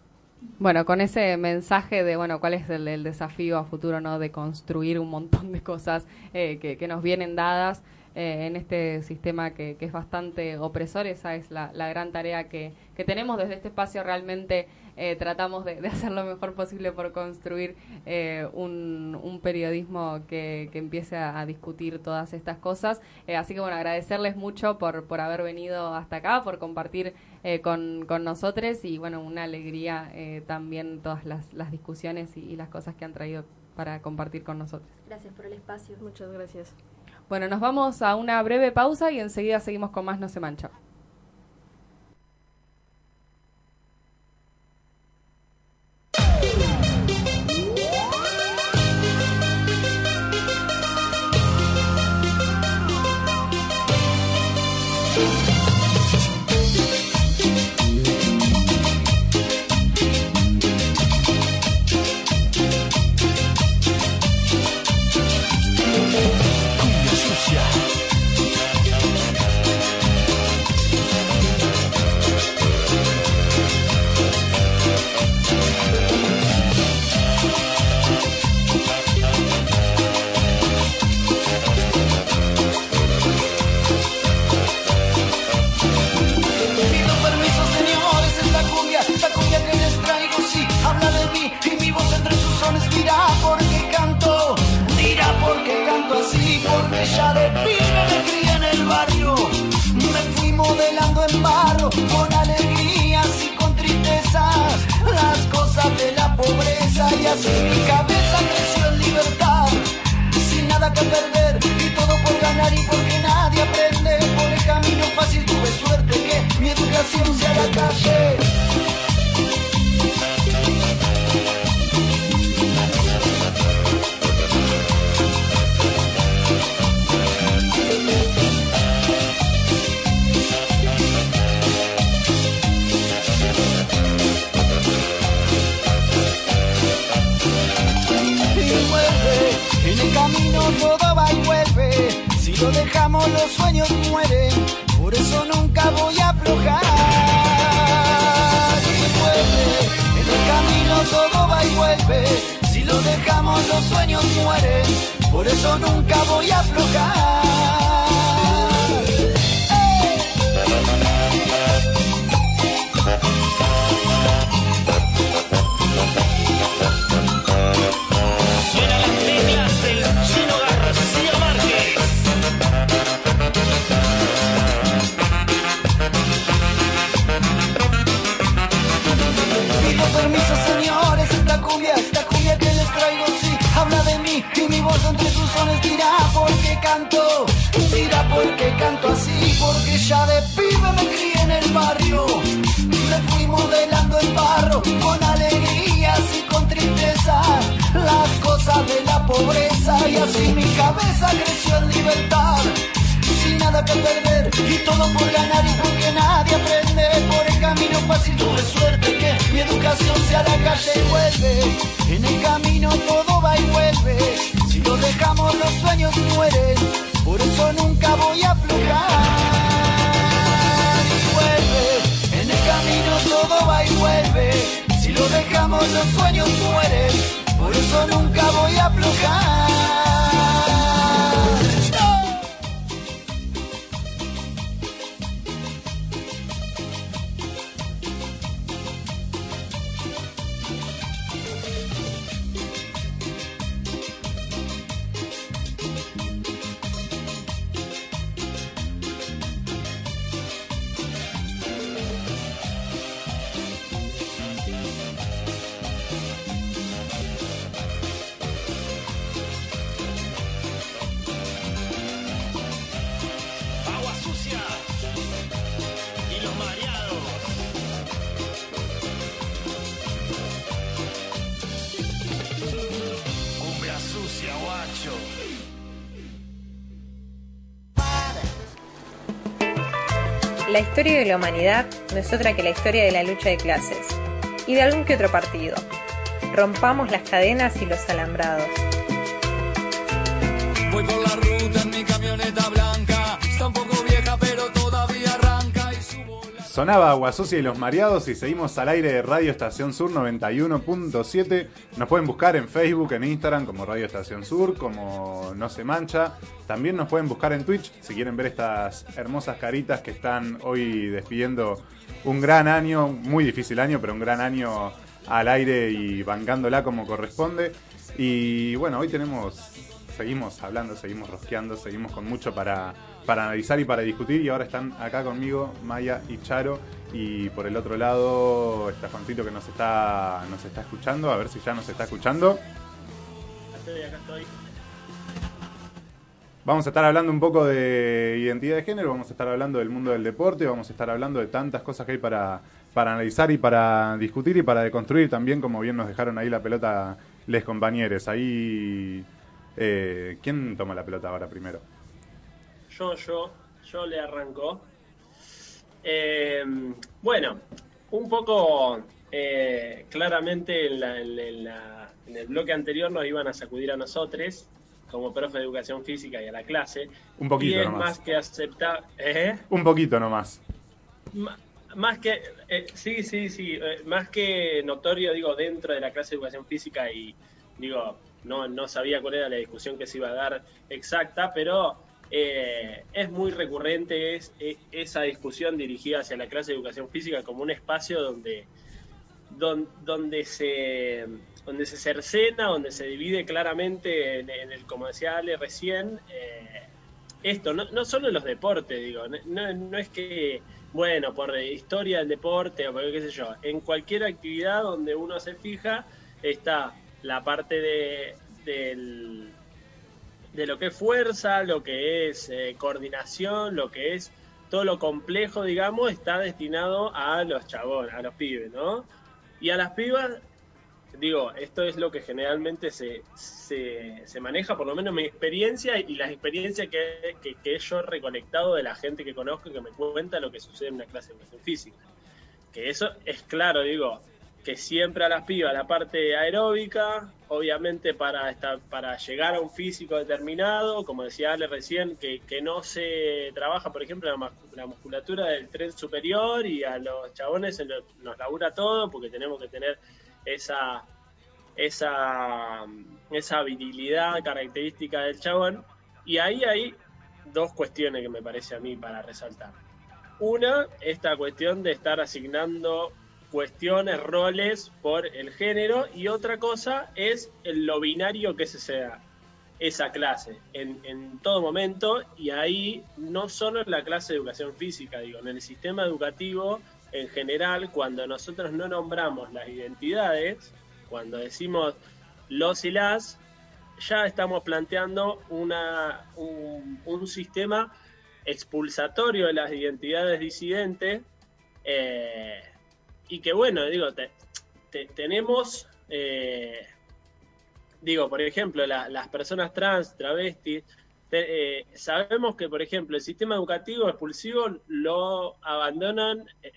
Bueno, con ese mensaje de, bueno, cuál es el, desafío a futuro, ¿no? De construir un montón de cosas eh, que, nos vienen dadas eh, en este sistema que, que es bastante opresor. Esa es la, la gran tarea que, que tenemos desde este espacio. Realmente eh, tratamos de, de hacer lo mejor posible por construir eh, un, un periodismo que, que empiece a, a discutir todas estas cosas. Eh, así que, bueno, agradecerles mucho por, por haber venido hasta acá, por compartir eh, con, con nosotros y, bueno, una alegría eh, también todas las, las discusiones y, y las cosas que han traído para compartir con nosotros. Gracias por el espacio. Muchas gracias. Bueno, nos vamos a una breve pausa y enseguida seguimos con más No se mancha. De pibe me crié en el barrio, me fui modelando en barro, con alegrías y con tristezas, las cosas de la pobreza y así mi cabeza creció en libertad, sin nada que perder y todo por ganar y porque nadie aprende. Por el camino fácil tuve suerte que mi educación sea la calle lo dejamos los sueños mueren. Por eso nunca voy a aflojar. Y vuelve. En el camino todo va y vuelve. Si lo dejamos los sueños mueren. Por eso nunca voy a aflojar. Ya de pibe me crié en el barrio. Me fui modelando el barro con alegrías y con tristeza, las cosas de la pobreza y así mi cabeza creció en libertad. Sin nada que perder y todo por ganar y porque nadie aprende. Por el camino fácil tuve suerte que mi educación sea la calle y vuelve. En el camino todo va y vuelve. Si lo dejamos los sueños mueren. Por eso nunca voy a aflojar los sueños mueren. Por eso nunca voy a aflojar historia de la humanidad no es otra que la historia de la lucha de clases y de algún que otro partido. Rompamos las cadenas y los alambrados. Voy por la Sonaba Agua y los Mareados y seguimos al aire de Radio Estación Sur 91.7. Nos pueden buscar en Facebook, en Instagram como Radio Estación Sur, como No Se Mancha. También nos pueden buscar en Twitch si quieren ver estas hermosas caritas que están hoy despidiendo un gran año, muy difícil año, pero un gran año al aire y bancándola como corresponde. Y bueno, hoy tenemos, seguimos hablando, seguimos rosqueando, seguimos con mucho para, para analizar y para discutir. Y ahora están acá conmigo Maya y Charo. Y por el otro lado está Juancito que nos está, nos está escuchando. A ver si ya nos está escuchando. Estoy, acá estoy. Vamos a estar hablando un poco de identidad de género, vamos a estar hablando del mundo del deporte, vamos a estar hablando de tantas cosas que hay para, para analizar y para discutir y para deconstruir también, como bien nos dejaron ahí la pelota les compañeros. Ahí, eh, ¿quién toma la pelota ahora primero? Yo, yo, yo le arrancó. Eh, bueno, un poco eh, claramente en, la- en- en la- en el bloque anterior nos iban a sacudir a nosotros como profe de educación física y a la clase. Un poquito y es nomás. más que aceptar. ¿eh? Un poquito nomás. Ma- Más que, eh, sí, sí, sí, más que notorio, digo, dentro de la clase de educación física y, digo, no, no sabía cuál era la discusión que se iba a dar exacta, pero eh, es muy recurrente es, esa discusión dirigida hacia la clase de educación física como un espacio donde, don- donde se donde se cercena, donde se divide claramente, en, el, como decía recién, eh, esto, no, no solo en los deportes, digo, no- no es que, bueno, por historia del deporte o por qué sé yo, en cualquier actividad donde uno se fija está la parte de, del, de lo que es fuerza, lo que es eh, coordinación, lo que es todo lo complejo, digamos, está destinado a los chabones, a los pibes, ¿no? Y a las pibas, digo, esto es lo que generalmente se, se, se maneja, por lo menos mi experiencia y las experiencias que, que, yo he recolectado de la gente que conozco y que me cuenta lo que sucede en una clase de educación física. Que eso es claro, digo, que siempre a las pibas la parte aeróbica, obviamente para, esta, para llegar a un físico determinado, como decía Ale recién, que, que no se trabaja, por ejemplo, la, musculatura del tren superior y a los chabones se nos labura todo porque tenemos que tener esa, esa, esa virilidad característica del chabón. Y ahí hay dos cuestiones que me parece a mí para resaltar. Una, esta cuestión de estar asignando cuestiones, roles por el género y otra cosa es lo binario que se sea esa clase en, todo momento y ahí no solo en la clase de educación física, digo, en el sistema educativo en general, cuando nosotros no nombramos las identidades, cuando decimos los y las, ya estamos planteando una, un, un sistema expulsatorio de las identidades disidentes eh, y que bueno, digo, te- te- tenemos, eh, digo, por ejemplo, la- las personas trans, travestis, te- eh, sabemos que, por ejemplo, el sistema educativo expulsivo lo abandonan, eh,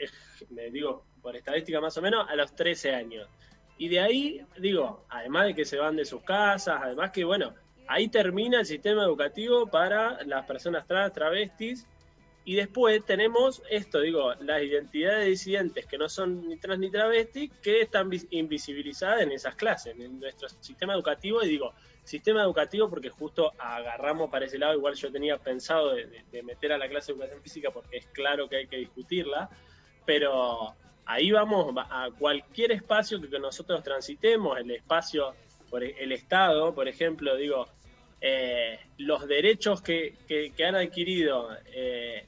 me digo, por estadística más o menos, a los 13 años. Y de ahí, digo, además de que se van de sus casas, además que, bueno, ahí termina el sistema educativo para las personas trans, travestis, y después tenemos esto, digo, las identidades disidentes que no son ni trans ni travestis, que están vis- invisibilizadas en esas clases, en nuestro sistema educativo, y digo, sistema educativo porque justo agarramos para ese lado, igual yo tenía pensado de, de- de meter a la clase de educación física porque es claro que hay que discutirla, pero ahí vamos a cualquier espacio que nosotros transitemos, el espacio, por e- el Estado, por ejemplo, digo, eh, los derechos que, que- han adquirido eh,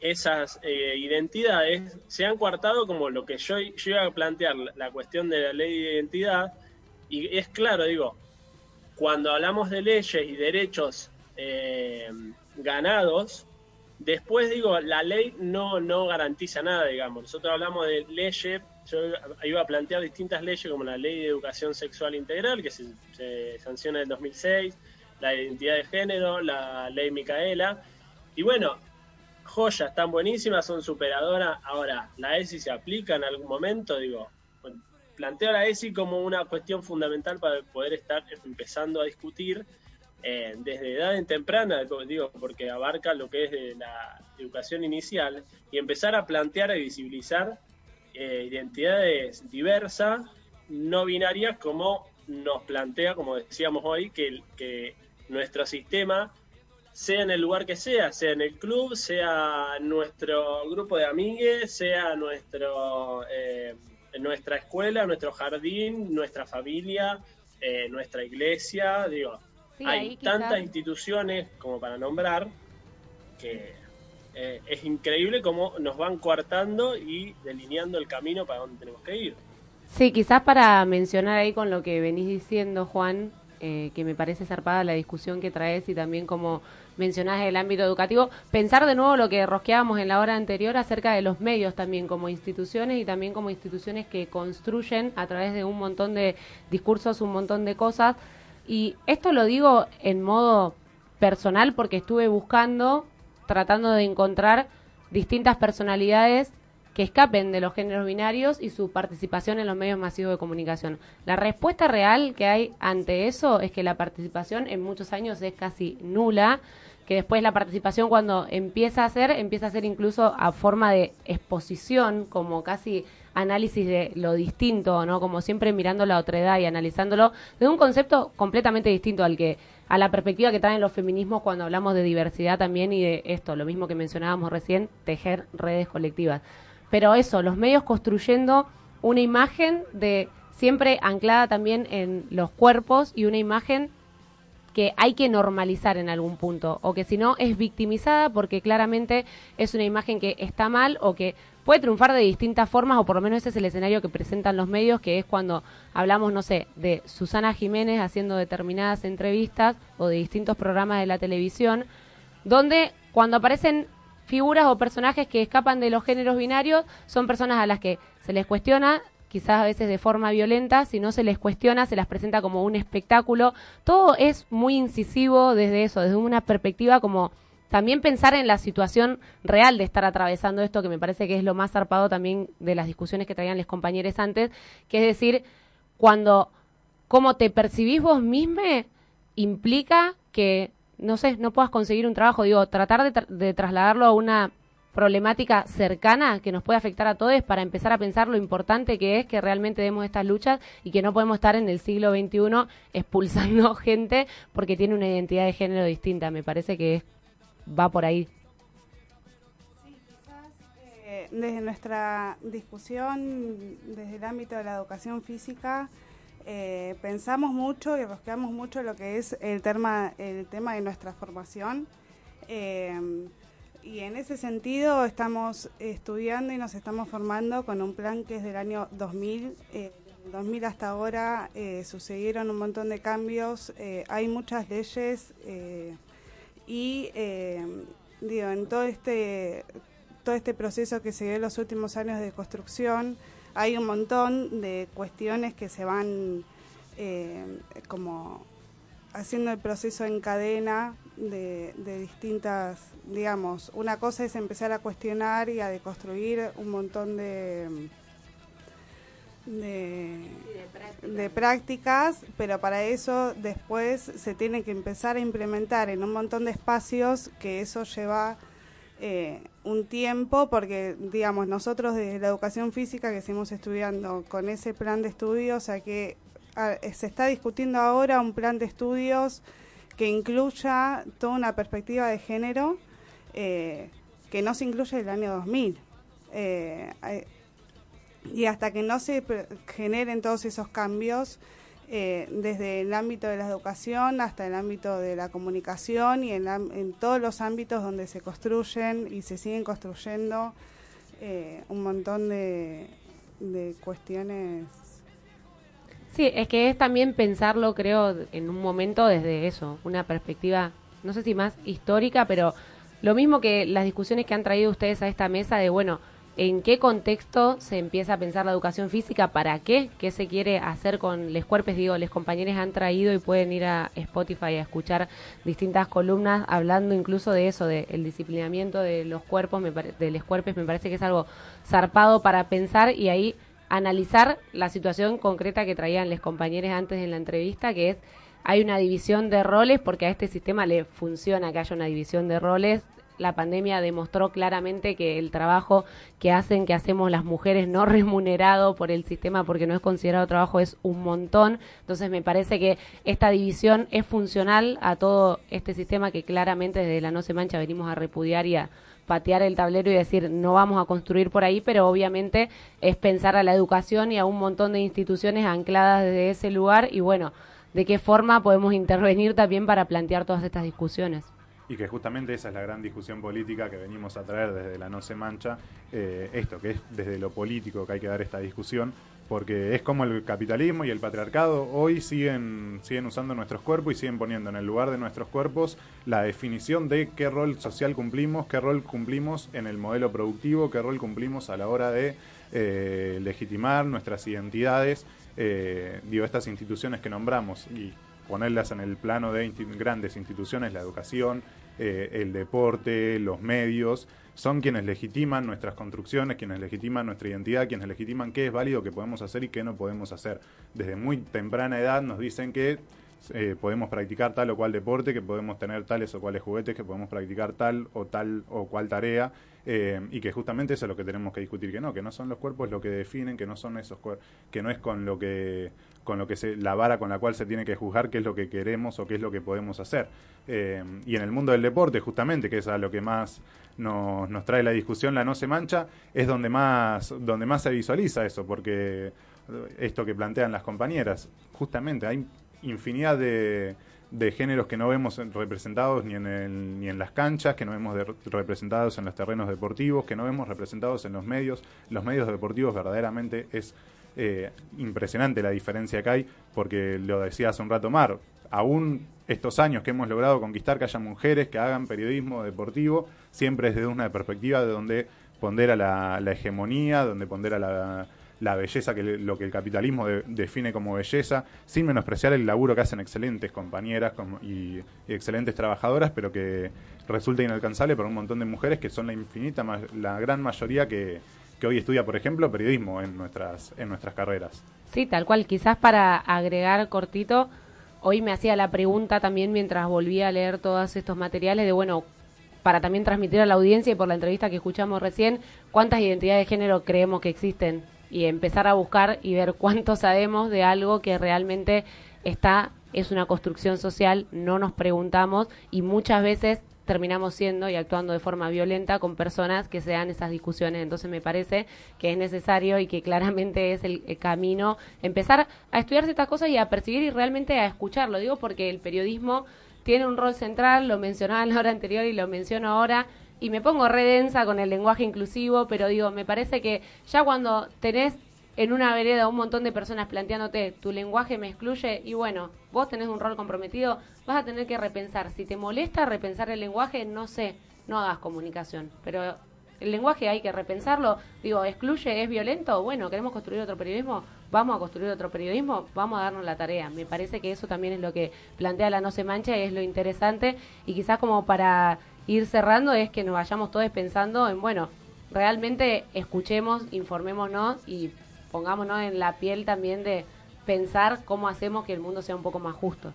esas eh, identidades se han coartado como lo que yo, iba a plantear, la- cuestión de la ley de identidad, y es claro, digo, cuando hablamos de leyes y derechos ganados, después digo, la ley no, no garantiza nada, digamos. Nosotros hablamos de leyes, yo iba a plantear distintas leyes como la ley de educación sexual integral, que se, se sanciona en el 2006, la de identidad de género, la ley Micaela, y bueno, joyas tan buenísimas, son superadoras. Ahora, ¿la ESI se aplica en algún momento? Digo, planteo la ESI como una cuestión fundamental para poder estar empezando a discutir eh, desde edad en temprana, digo, porque abarca lo que es de la educación inicial, y empezar a plantear y visibilizar eh, identidades diversas, no binarias, como nos plantea, como decíamos hoy, que nuestro sistema sea en el lugar que sea, sea en el club, sea nuestro grupo de amigues, sea nuestro, eh, nuestra escuela, nuestro jardín, nuestra familia, eh, nuestra iglesia, digo, Sí, hay quizás- tantas instituciones como para nombrar que eh, es increíble cómo nos van coartando y delineando el camino para donde tenemos que ir. Sí, quizás para mencionar ahí con lo que venís diciendo, Juan, eh, que me parece zarpada la discusión que traes y también como mencionás el ámbito educativo, pensar de nuevo lo que rosqueábamos en la hora anterior acerca de los medios también como instituciones y también como instituciones que construyen a través de un montón de discursos, un montón de cosas. Y esto lo digo en modo personal porque estuve buscando, tratando de encontrar distintas personalidades que escapen de los géneros binarios y su participación en los medios masivos de comunicación. La respuesta real que hay ante eso es que la participación en muchos años es casi nula, que después la participación cuando empieza a ser, empieza a ser incluso a forma de exposición, como casi análisis de lo distinto, ¿no? Como siempre mirando la otredad y analizándolo de un concepto completamente distinto al que a la perspectiva que traen los feminismos cuando hablamos de diversidad también y de esto, lo mismo que mencionábamos recién, tejer redes colectivas. Pero eso, los medios construyendo una imagen de siempre anclada también en los cuerpos y una imagen que hay que normalizar en algún punto o que si no es victimizada porque claramente es una imagen que está mal o que puede triunfar de distintas formas o por lo menos ese es el escenario que presentan los medios que es cuando hablamos no sé de Susana Jiménez haciendo determinadas entrevistas o de distintos programas de la televisión donde cuando aparecen figuras o personajes que escapan de los géneros binarios son personas a las que se les cuestiona quizás a veces de forma violenta, si no se les cuestiona, se las presenta como un espectáculo. Todo es muy incisivo desde eso, desde una perspectiva como también pensar en la situación real de estar atravesando esto, que me parece que es lo más zarpado también de las discusiones que traían los compañeros antes, que es decir, cuando cómo te percibís vos mismo implica que, no sé, no puedas conseguir un trabajo, digo, tratar de, tra- de trasladarlo a una problemática cercana que nos puede afectar a todos para empezar a pensar lo importante que es que realmente demos estas luchas y que no podemos estar en el siglo XXI expulsando [laughs] gente porque tiene una identidad de género distinta. Me parece que va por ahí. Eh, desde nuestra discusión, desde el ámbito de la educación física, eh, pensamos mucho y rosqueamos mucho lo que es el tema, el tema de nuestra formación. Eh, y en ese sentido estamos estudiando y nos estamos formando con un plan que es del año 2000, eh, 2000 hasta ahora eh, sucedieron un montón de cambios, eh, hay muchas leyes y digo, en todo este, todo este proceso que se dio en los últimos años de construcción, hay un montón de cuestiones que se van eh, como haciendo el proceso en cadena de, distintas, digamos, una cosa es empezar a cuestionar y a deconstruir un montón de, de prácticas, pero para eso después se tiene que empezar a implementar en un montón de espacios que eso lleva eh, un tiempo, porque digamos nosotros desde la educación física que seguimos estudiando con ese plan de estudios, o sea que ah, se está discutiendo ahora un plan de estudios que incluya toda una perspectiva de género eh, que no se incluye el año 2000. Eh, y hasta que no se generen todos esos cambios, eh, desde el ámbito de la educación hasta el ámbito de la comunicación y en, la- en todos los ámbitos donde se construyen y se siguen construyendo eh, un montón de, de cuestiones. Sí, es que es también pensarlo, creo, en un momento desde eso, una perspectiva, no sé si más histórica, pero lo mismo que las discusiones que han traído ustedes a esta mesa de, bueno, ¿en qué contexto se empieza a pensar la educación física? ¿Para qué? ¿Qué se quiere hacer con les cuerpos? Digo, los compañeros han traído y pueden ir a Spotify a escuchar distintas columnas hablando incluso de eso, del disciplinamiento de los cuerpos, me de los cuerpos, me parece que es algo zarpado para pensar y ahí analizar la situación concreta que traían los compañeros antes en la entrevista, que es hay una división de roles porque a este sistema le funciona que haya una división de roles. La pandemia demostró claramente que el trabajo que hacen, que hacemos las mujeres no [laughs] remunerado por el sistema porque no es considerado trabajo es un montón. Entonces me parece que esta división es funcional a todo este sistema que claramente desde la No Se Mancha venimos a repudiar y a patear el tablero y decir no vamos a construir por ahí, pero obviamente es pensar a la educación y a un montón de instituciones ancladas desde ese lugar y bueno, de qué forma podemos intervenir también para plantear todas estas discusiones. Y que justamente esa es la gran discusión política que venimos a traer desde la No Se Mancha, eh, esto, que es desde lo político que hay que dar esta discusión, porque es como el capitalismo y el patriarcado hoy siguen, siguen usando nuestros cuerpos y siguen poniendo en el lugar de nuestros cuerpos la definición de qué rol social cumplimos, qué rol cumplimos en el modelo productivo, qué rol cumplimos a la hora de eh, legitimar nuestras identidades, eh, digo, estas instituciones que nombramos y ponerlas en el plano de grandes instituciones, la educación, eh, el deporte, los medios, son quienes legitiman nuestras construcciones, quienes legitiman nuestra identidad, quienes legitiman qué es válido que podemos hacer y qué no podemos hacer. Desde muy temprana edad nos dicen que eh, podemos practicar tal o cual deporte, que podemos tener tales o cuales juguetes, que podemos practicar tal o tal o cual tarea, eh, y que justamente eso es lo que tenemos que discutir, que no, que no son los cuerpos lo que definen, que no son esos que no es con lo que con lo que se, la vara con la cual se tiene que juzgar qué es lo que queremos o qué es lo que podemos hacer. Eh, y en el mundo del deporte, justamente, que es a lo que más nos, nos trae la discusión, la no se mancha, es donde más, donde más se visualiza eso, porque eh, esto que plantean las compañeras, justamente hay infinidad de, de géneros que no vemos representados ni en, el- ni en las canchas, que no vemos de- representados en los terrenos deportivos, que no vemos representados en los medios. Los medios deportivos verdaderamente es eh, impresionante la diferencia que hay, porque lo decía hace un rato Mar, aún estos años que hemos logrado conquistar que haya mujeres que hagan periodismo deportivo, siempre es desde una perspectiva de donde pondera la, la hegemonía, donde pondera la, la belleza, que lo que el capitalismo de- define como belleza, sin menospreciar el laburo que hacen excelentes compañeras como- y, excelentes trabajadoras, pero que resulta inalcanzable para un montón de mujeres que son la infinita, la gran mayoría que, que hoy estudia, por ejemplo, periodismo en nuestras, en nuestras carreras. Sí, tal cual. Quizás para agregar cortito, hoy me hacía la pregunta también mientras volvía a leer todos estos materiales de, bueno, para también transmitir a la audiencia y por la entrevista que escuchamos recién, cuántas identidades de género creemos que existen y empezar a buscar y ver [laughs] cuánto sabemos de algo que realmente está, es una construcción social, no nos preguntamos y muchas veces terminamos siendo y actuando de forma violenta con personas que se dan esas discusiones. Entonces me parece que es necesario y que claramente es el, camino empezar a estudiar estas cosas y a percibir y realmente a escucharlo. Digo porque el periodismo tiene un rol central, lo mencionaba en la hora anterior y lo menciono ahora, y me pongo redensa con el lenguaje inclusivo, pero digo, me parece que ya cuando tenés en una vereda un montón de personas planteándote tu lenguaje me excluye y bueno, vos tenés un rol comprometido, vas a tener que repensar. Si te molesta repensar el lenguaje, no sé, no hagas comunicación, pero el lenguaje hay que repensarlo. Digo, excluye, es violento, bueno, queremos construir otro periodismo, vamos a construir otro periodismo, vamos a darnos la tarea. Me parece que eso también es lo que plantea la No se mancha y es lo interesante. Y quizás como para ir cerrando es que nos vayamos todos pensando en, bueno, realmente escuchemos, informémonos y pongámonos en la piel también de pensar cómo hacemos que el mundo sea un poco más justo.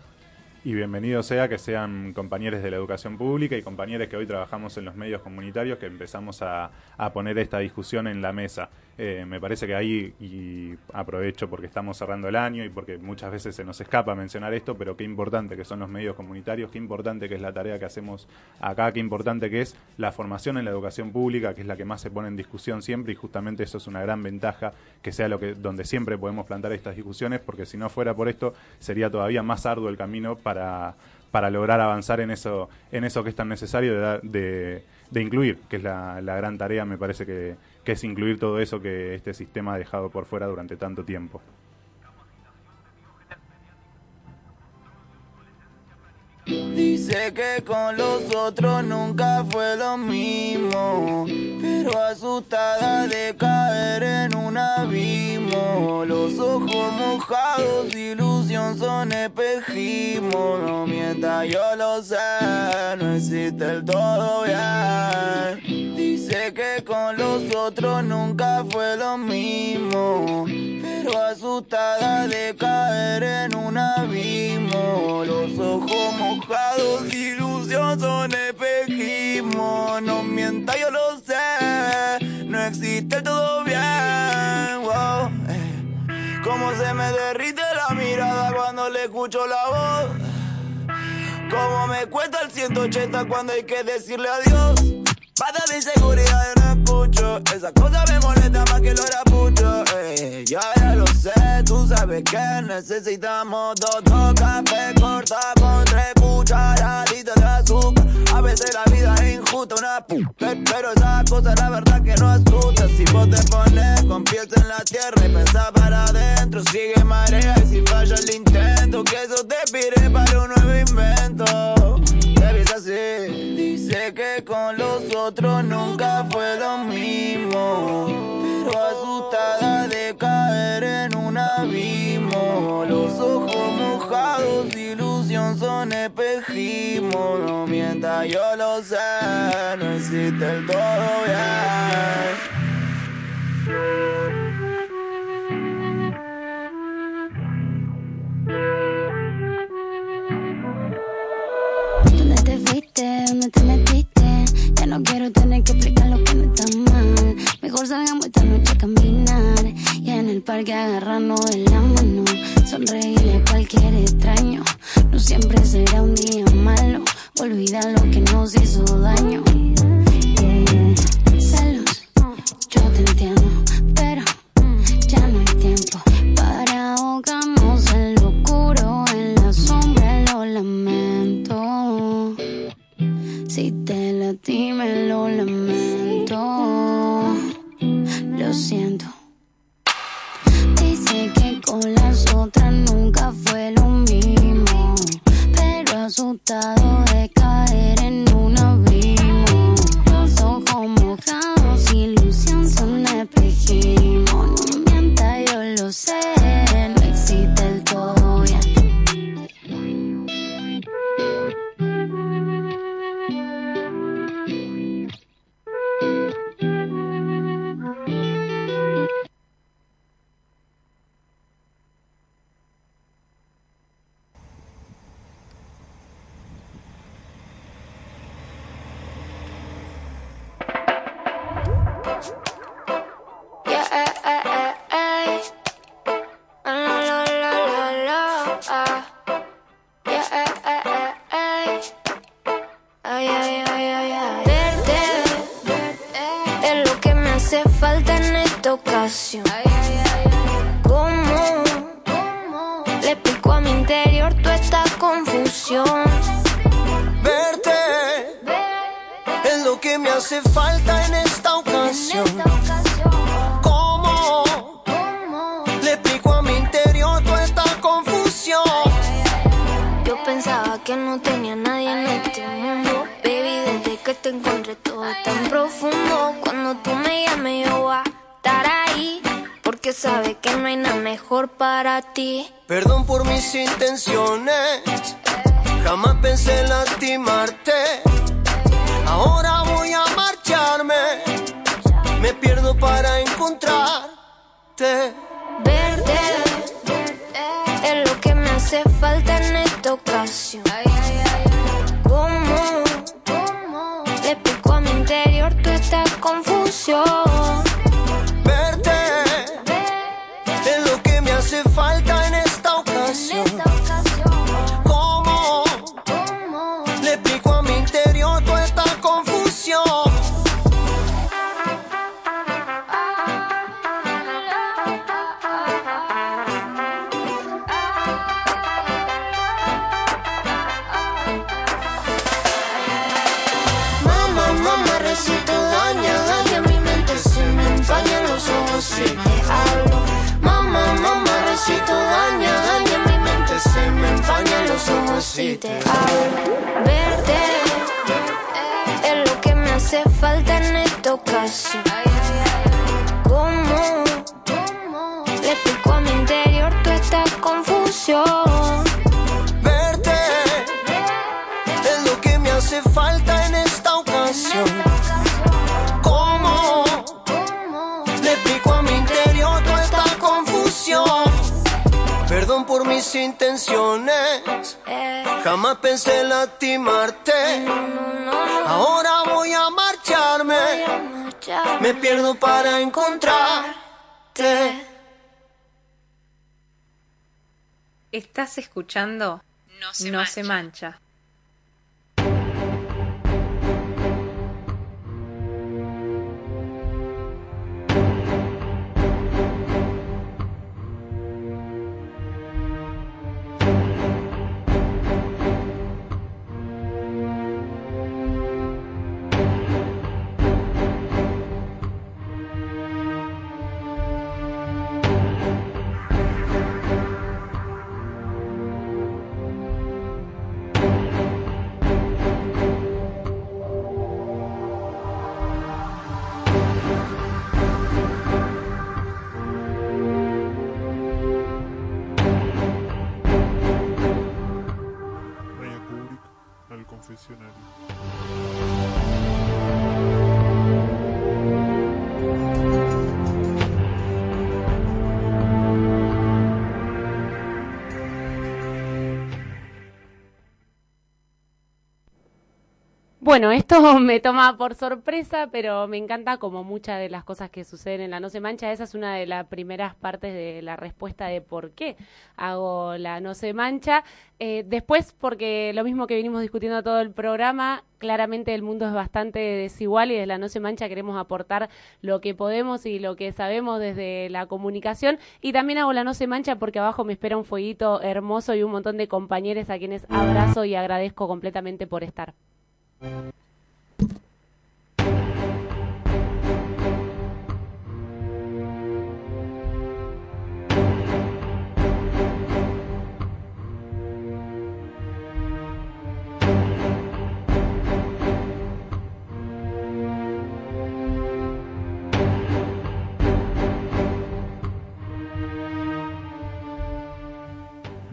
Y bienvenido sea que sean compañeros de la educación pública y compañeros que hoy trabajamos en los medios comunitarios que empezamos a, a poner esta discusión en la mesa. Eh, me parece que ahí, y aprovecho porque estamos cerrando el año y porque muchas veces se nos escapa mencionar esto, pero qué importante que son los medios comunitarios, qué importante que es la tarea que hacemos acá, qué importante que es la formación en la educación pública, que es la que más se pone en discusión siempre y justamente eso es una gran ventaja, que sea lo que donde siempre podemos plantar estas discusiones, porque si no fuera por esto sería todavía más arduo el camino para, para lograr avanzar en eso, en eso que es tan necesario de, de, de incluir, que es la, la gran tarea, me parece que, que es incluir todo eso que este sistema ha dejado por fuera durante tanto tiempo. Dice que con los otros nunca fue lo mismo, pero asustada de caer en un abismo. Los ojos mojados, ilusión son espejismo. No mienta, yo lo sé, no existe el todo bien. Dice que con los otros nunca fue lo mismo, pero asustada de caer en un abismo. Los ojos mojados, ilusión son espejismo. No mienta, yo lo sé, no existe todo bien. Wow. eh. Cómo se me derrite la mirada cuando le escucho la voz. Cómo me cuesta el 180 cuando hay que decirle adiós. Pata de inseguridad yo no escucho. Esa cosa me molesta más que lo pucho. Eh, ya ya lo sé, tú sabes que necesitamos dos, dos café corta con tres cucharaditas de azúcar. A veces la vida es injusta, una pu. pe- Pero esa cosa la verdad que no asusta. Si vos te pones con pies en la tierra y pensás para adentro, sigue marea. Y si falla el intento, que eso te pide para un nuevo invento. Baby, es así. Dice que con los otros nunca fue lo mismo. Pero asustada de caer en un abismo. Los ojos mojados, ilusión son espejismo. No mienta, yo lo sé, no existe el todo bien. El parque agarrarnos de la mano. Sonreírle a cualquier extraño. No siempre será un día malo. Olvida lo que nos hizo daño. Mis intenciones, jamás pensé lastimarte. Ahora voy a marcharme, me pierdo para encontrarte. Estás escuchando No se, mancha. Raya Bueno, esto [laughs] me toma por sorpresa, pero me encanta como muchas de las cosas que suceden en la No se mancha. Esa es una de las primeras partes de la respuesta de por qué hago la No se mancha. Eh, después, porque lo mismo que vinimos discutiendo todo el programa, claramente el mundo es bastante desigual y desde la No se mancha queremos aportar lo que podemos y lo que sabemos desde la comunicación. Y también hago la No se mancha porque abajo me espera un fueguito hermoso y un montón de compañeros a quienes abrazo y agradezco completamente por estar.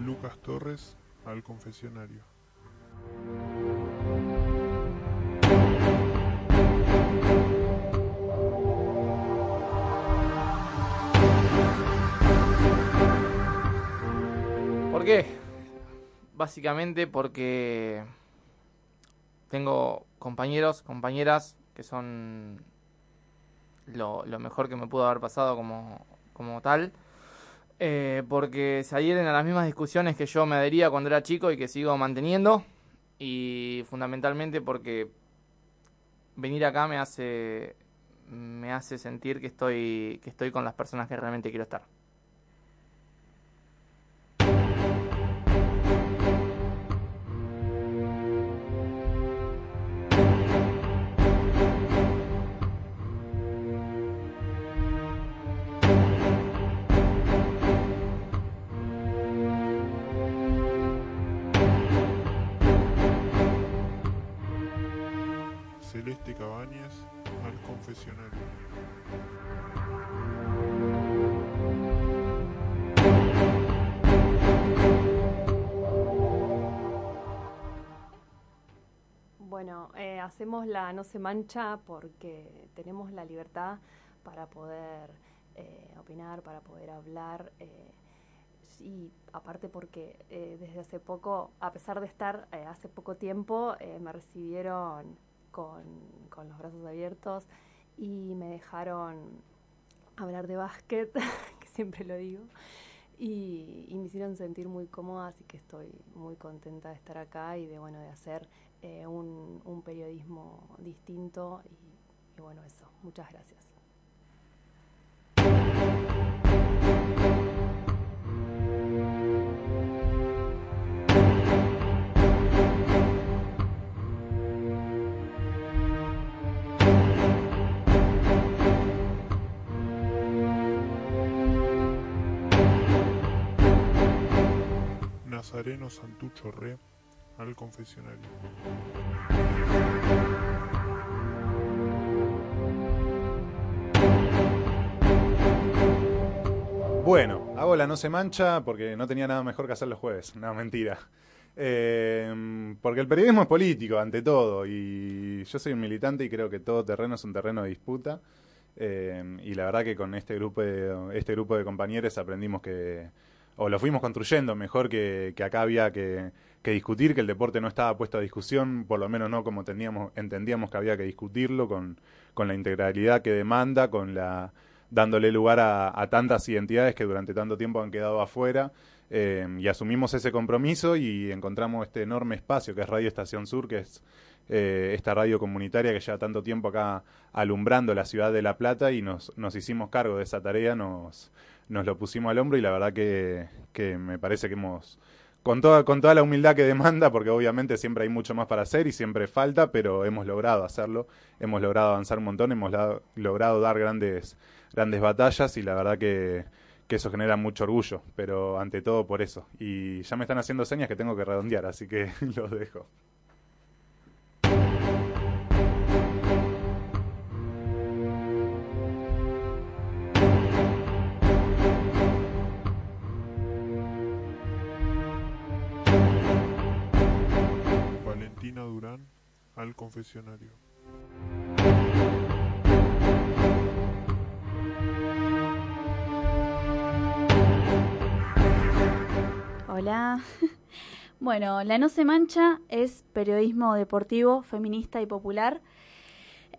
Lucas Torres al confesionario. Qué? Básicamente porque tengo compañeros, compañeras que son lo, mejor que me pudo haber pasado como, como tal. Eh, porque se adhieren a las mismas discusiones que yo me adhería cuando era chico y que sigo manteniendo. Y fundamentalmente porque venir acá me hace me hace sentir que estoy que estoy con las personas que realmente quiero estar. Celeste Cabañas al confesionario. Bueno, eh, hacemos la no se mancha porque tenemos la libertad para poder eh, opinar, para poder hablar. Eh, y aparte porque desde hace poco, a pesar de estar hace poco tiempo, me recibieron con, con los brazos abiertos y me dejaron hablar de básquet, [laughs] que siempre lo digo, y, me hicieron sentir muy cómoda, así que estoy muy contenta de estar acá y de bueno de hacer eh, un, un periodismo distinto y bueno eso. Muchas gracias. Nazareno Santucho Re al confesionario. Bueno, hago la no se mancha porque no tenía nada mejor que hacer los jueves. No, mentira. Eh, porque el periodismo es político, ante todo, y yo soy un militante y creo que todo terreno es un terreno de disputa. Eh, y la verdad que con este grupo de, este grupo de compañeros aprendimos que, o lo fuimos construyendo mejor que, que acá había que, que discutir, que el deporte no estaba puesto a discusión, por lo menos no como teníamos, entendíamos que había que discutirlo, con, con la integralidad que demanda, con la dándole lugar a, tantas identidades que durante tanto tiempo han quedado afuera. eh, y asumimos ese compromiso y encontramos este enorme espacio que es Radio Estación Sur, que es eh, esta radio comunitaria que lleva tanto tiempo acá alumbrando la ciudad de La Plata y nos, nos hicimos cargo de esa tarea, nos, nos lo pusimos al hombro y la verdad que, que me parece que hemos, con toda, con toda la humildad que demanda, porque obviamente siempre hay mucho más para hacer y siempre falta, pero hemos logrado hacerlo, hemos logrado avanzar un montón, hemos logrado dar grandes, grandes batallas y la verdad que, que eso genera mucho orgullo, pero ante todo por eso. Y ya me están haciendo señas que tengo que redondear, así que [laughs] los dejo. Durán al confesionario. Hola. [laughs] Bueno, La No Se Mancha es periodismo deportivo, feminista y popular.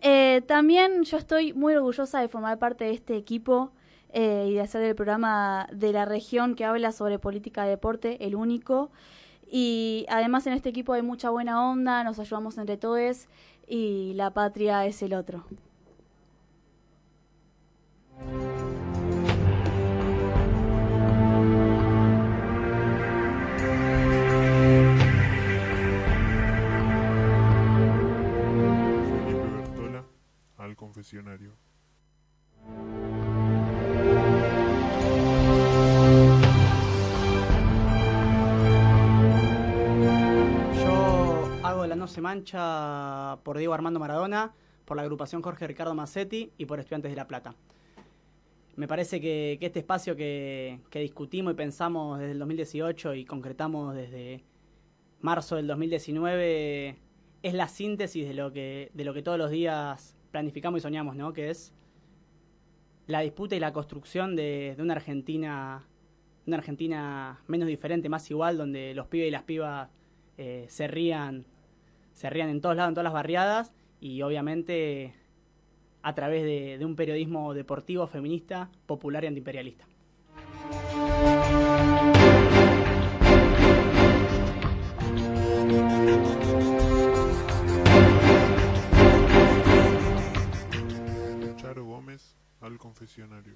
Eh, también yo estoy muy orgullosa de formar parte de este equipo eh, y de hacer el programa de la región que habla sobre política de deporte, el único. Y además en este equipo hay mucha buena onda, nos ayudamos entre todos y la patria es el otro. Al confesionario. No se mancha por Diego Armando Maradona, por la agrupación Jorge Ricardo Massetti y por Estudiantes de La Plata. Me parece que, este espacio que, discutimos y pensamos desde el 2018 y concretamos desde marzo del 2019 es la síntesis de lo que, todos los días planificamos y soñamos, ¿no? Que es la disputa y la construcción de, de una Argentina una Argentina menos diferente, más igual, donde los pibes y las pibas eh, se rían se rían en todos lados, en todas las barriadas y obviamente a través de, de un periodismo deportivo, feminista, popular y antiimperialista. Charo Gómez al confesionario.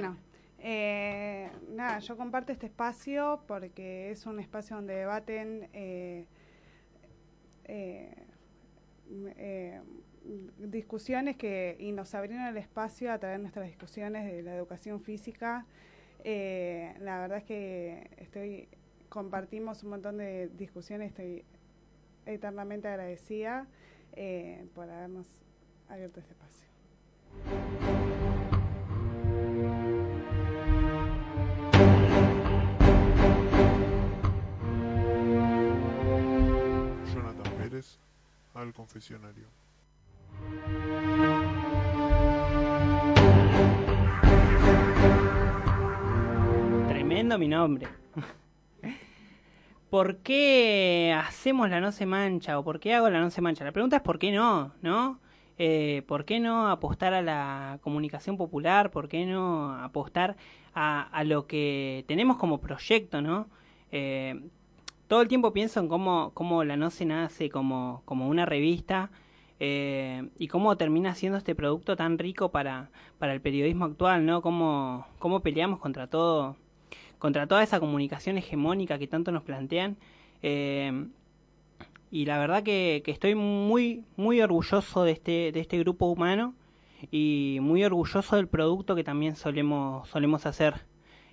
Bueno, eh, nada, yo comparto este espacio porque es un espacio donde debaten eh, eh, m- eh, discusiones que y nos abrieron el espacio a través de nuestras discusiones de la educación física. La verdad es que estoy compartimos un montón de discusiones, estoy eternamente agradecida por habernos abierto este espacio. Al confesionario. Tremendo mi nombre. [laughs] ¿Por qué hacemos la no se mancha o por qué hago la no se mancha? La pregunta es ¿por qué no? ¿No? Eh, ¿Por qué no apostar a la comunicación popular? ¿Por qué no apostar a, lo que tenemos como proyecto, ¿no? Eh, todo el tiempo pienso en cómo, cómo la no se nace como, como una revista eh, y cómo termina siendo este producto tan rico para, para el periodismo actual, ¿no? Cómo, cómo peleamos contra todo, contra toda esa comunicación hegemónica que tanto nos plantean. Eh, y la verdad que, que, estoy muy, muy orgulloso de este, de este grupo humano y muy orgulloso del producto que también solemos, solemos hacer.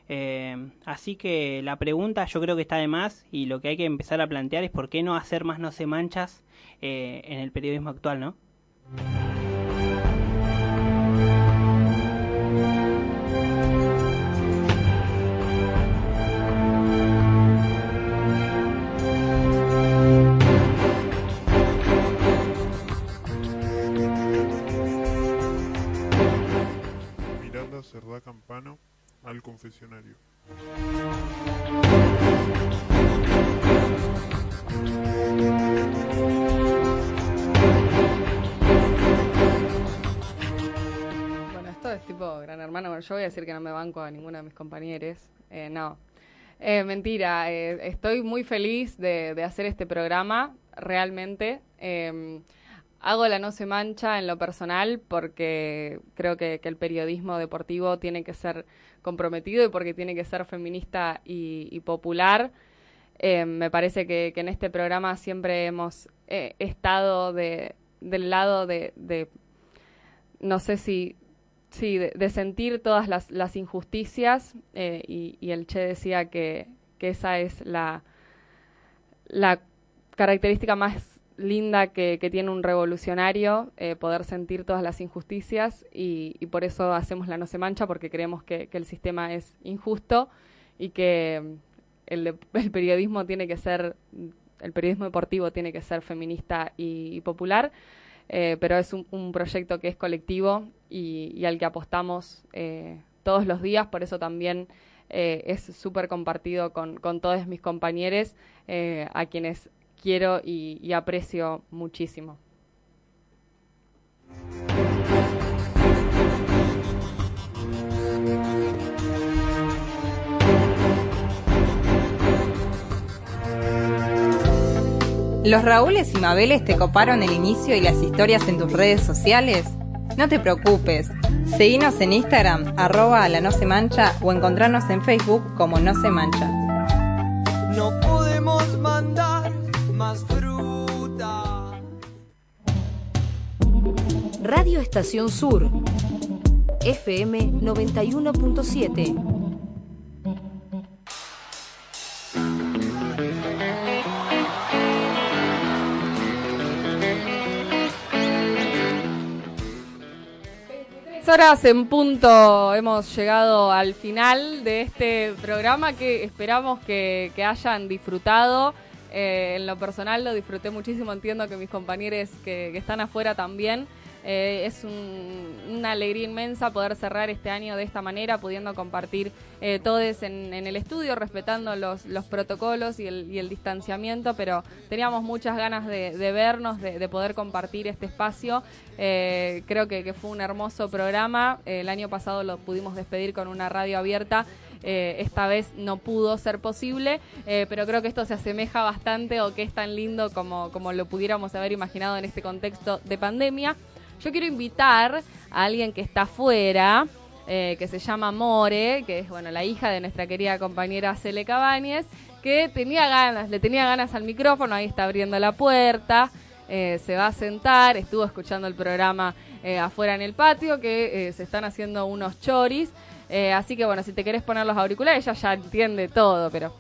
Eh, así que la pregunta yo creo que está de más y lo que hay que empezar a plantear es por qué no hacer más no se manchas eh, en el periodismo actual, ¿no? Miranda Cerdá Campano al confesionario. Bueno, esto es tipo Gran Hermano. Bueno, yo voy a decir que no me banco a ninguno de mis compañeros. Eh, no. Eh, mentira, eh, estoy muy feliz de, hacer este programa, realmente. Eh, hago la no se mancha en lo personal porque creo que, el periodismo deportivo tiene que ser comprometido y porque tiene que ser feminista y, popular. Eh, me parece que, en este programa siempre hemos eh, estado de, del lado de, no sé si, sí, de, sentir todas las, injusticias eh, y, el Che decía que, que esa es la, la característica más linda que, tiene un revolucionario, eh, poder sentir todas las injusticias y, por eso hacemos la No se mancha, porque creemos que, el sistema es injusto y que el, el, periodismo tiene que ser, el periodismo deportivo tiene que ser feminista y, popular, eh, pero es un, proyecto que es colectivo y, al que apostamos eh, todos los días, por eso también es súper compartido con, todos mis compañeros, a quienes quiero y, aprecio muchísimo. ¿Los Raúles y Mabeles te coparon el inicio y las historias en tus redes sociales? No te preocupes, seguinos en Instagram, arroba la no se mancha o encontrarnos en Facebook como no se mancha. Más fruta. Radio Estación Sur, FM 91.7. horas en punto hemos llegado al final de este programa que esperamos que, que hayan disfrutado. Eh, en lo personal lo disfruté muchísimo, entiendo que mis compañeros que, están afuera también. Eh, es un, una alegría inmensa poder cerrar este año de esta manera, pudiendo compartir eh, todos en, el estudio, respetando los, los protocolos y el, y el, distanciamiento, pero teníamos muchas ganas de, vernos, de, de, poder compartir este espacio. Eh, creo que, fue un hermoso programa. el año pasado lo pudimos despedir con una radio abierta. Eh, esta vez no pudo ser posible, eh, pero creo que esto se asemeja bastante o que es tan lindo como, como lo pudiéramos haber imaginado en este contexto de pandemia. Yo quiero invitar a alguien que está afuera, eh, que se llama More, que es bueno la hija de nuestra querida compañera Cele Cabañez, que tenía ganas, le tenía ganas al micrófono, ahí está abriendo la puerta, se va a sentar, estuvo escuchando el programa afuera en el patio, que se están haciendo unos choris. Así que bueno, si te querés poner los auriculares, ella ya entiende todo, pero...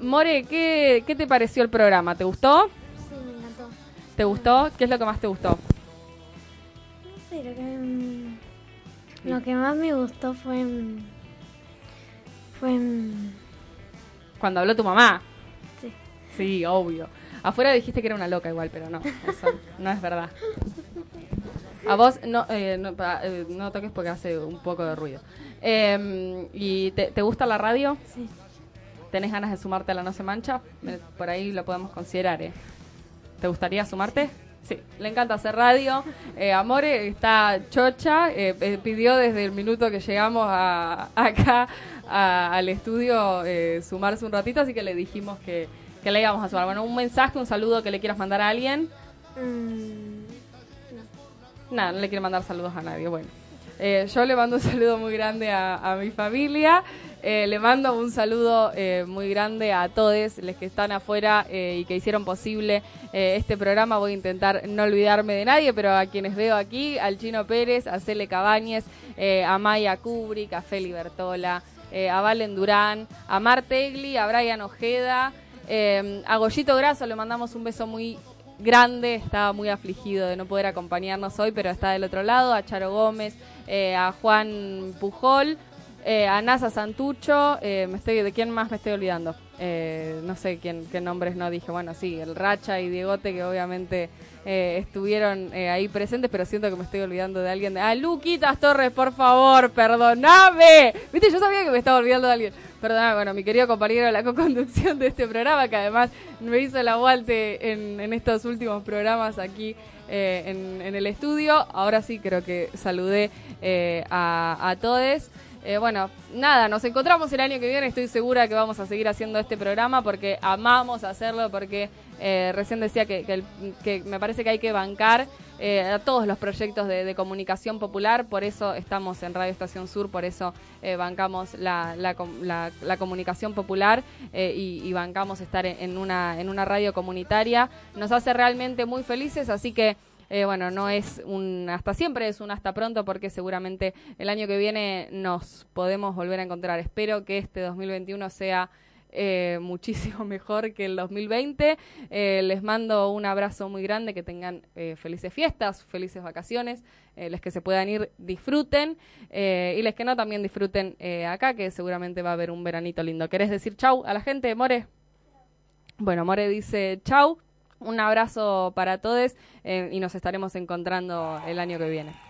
More, ¿qué, ¿qué te pareció el programa? ¿Te gustó? Sí, me encantó. ¿Te gustó? ¿Qué es lo que más te gustó? Sí, lo que, mm, lo que más me gustó fue. Fue. Cuando habló tu mamá. Sí. Sí, obvio. Afuera dijiste que era una loca igual, pero no, eso [laughs] no es verdad. A vos no, eh, no, pa- eh, no toques porque hace un poco de ruido. Eh, ¿Y te, te gusta la radio? Sí. ¿Tenés ganas de sumarte a la No Se Mancha? Eh, Por ahí lo podemos considerar, ¿eh? ¿Te gustaría sumarte? Sí, le encanta hacer radio. Eh, Amore está chocha, eh, eh, pidió desde el minuto que llegamos a, acá a- al estudio sumarse un ratito, así que le dijimos que, que le íbamos a sumar. Bueno, un mensaje, un saludo que le quieras mandar a alguien. Mm, Nada, no le quiero mandar saludos a nadie. Bueno, Eh, yo le mando un saludo muy grande a, mi familia. Eh, le mando un saludo eh, muy grande a todos los que están afuera eh, y que hicieron posible eh, este programa. Voy a intentar no olvidarme de nadie, pero a quienes veo aquí, al Chino Pérez, a Cele Cabañez, eh, a Maya Kubrick, a Feli Bertola, a Valen Durán, a Mar Tegli, a Brian Ojeda, a Goyito Graso le mandamos un beso muy grande, estaba muy afligido de no poder acompañarnos hoy, pero está del otro lado, a Charo Gómez, eh, a Juan Pujol, eh, a Nasa Santucho, eh, me estoy, ¿de quién más me estoy olvidando? Eh, no sé quién, qué nombres no dije, bueno, sí, el Racha y Diegote que obviamente eh, estuvieron eh, ahí presentes, pero siento que me estoy olvidando de alguien. De, ah, Luquitas Torres, por favor, perdoname. Viste, yo sabía que me estaba olvidando de alguien. Perdóname, bueno, mi querido compañero de la co-conducción de este programa, que además me hizo el aguante en, estos últimos programas aquí eh, en, el estudio. Ahora sí creo que saludé eh, a, todos. Eh, bueno, nada, nos encontramos el año que viene. Estoy segura que vamos a seguir haciendo este programa porque amamos hacerlo, porque recién decía que me parece que hay que bancar eh, a todos los proyectos de, comunicación popular. Por eso estamos en Radio Estación Sur, por eso eh, bancamos la, la la- comunicación popular eh, y, bancamos estar en, en una, en una radio comunitaria. Nos hace realmente muy felices, así que. Eh, bueno, no es un hasta siempre, es un hasta pronto porque seguramente el año que viene nos podemos volver a encontrar. Espero que este 2021 sea eh, muchísimo [laughs] mejor que el 2020. Eh, les mando un abrazo muy grande, que tengan eh, felices fiestas, felices vacaciones, eh, los que se puedan ir disfruten y los que no también disfruten acá, que seguramente va a haber un veranito lindo. ¿Querés decir chau a la gente, More? Bueno, More dice chau. Un abrazo para todos y nos estaremos encontrando el año que viene.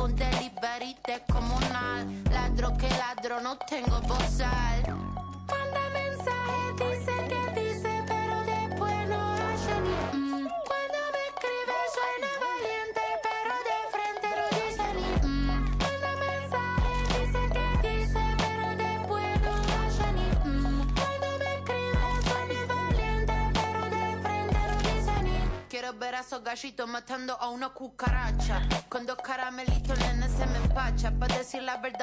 Un delivery descomunal. Ladro que ladro, no tengo bozal. Manda mensaje, dice que dice, pero después no hace ni mm. Cuando me escribe suena valiente, pero de frente no dice ni mm. Manda mensaje, dice que dice, pero después no hace ni mm. Cuando me escribe suena valiente, pero de frente no dice ni Quiero ver a esos gallitos matando a una cucaracha. Con dos caramelitos, nene, se me empacha. Para decir la verdad.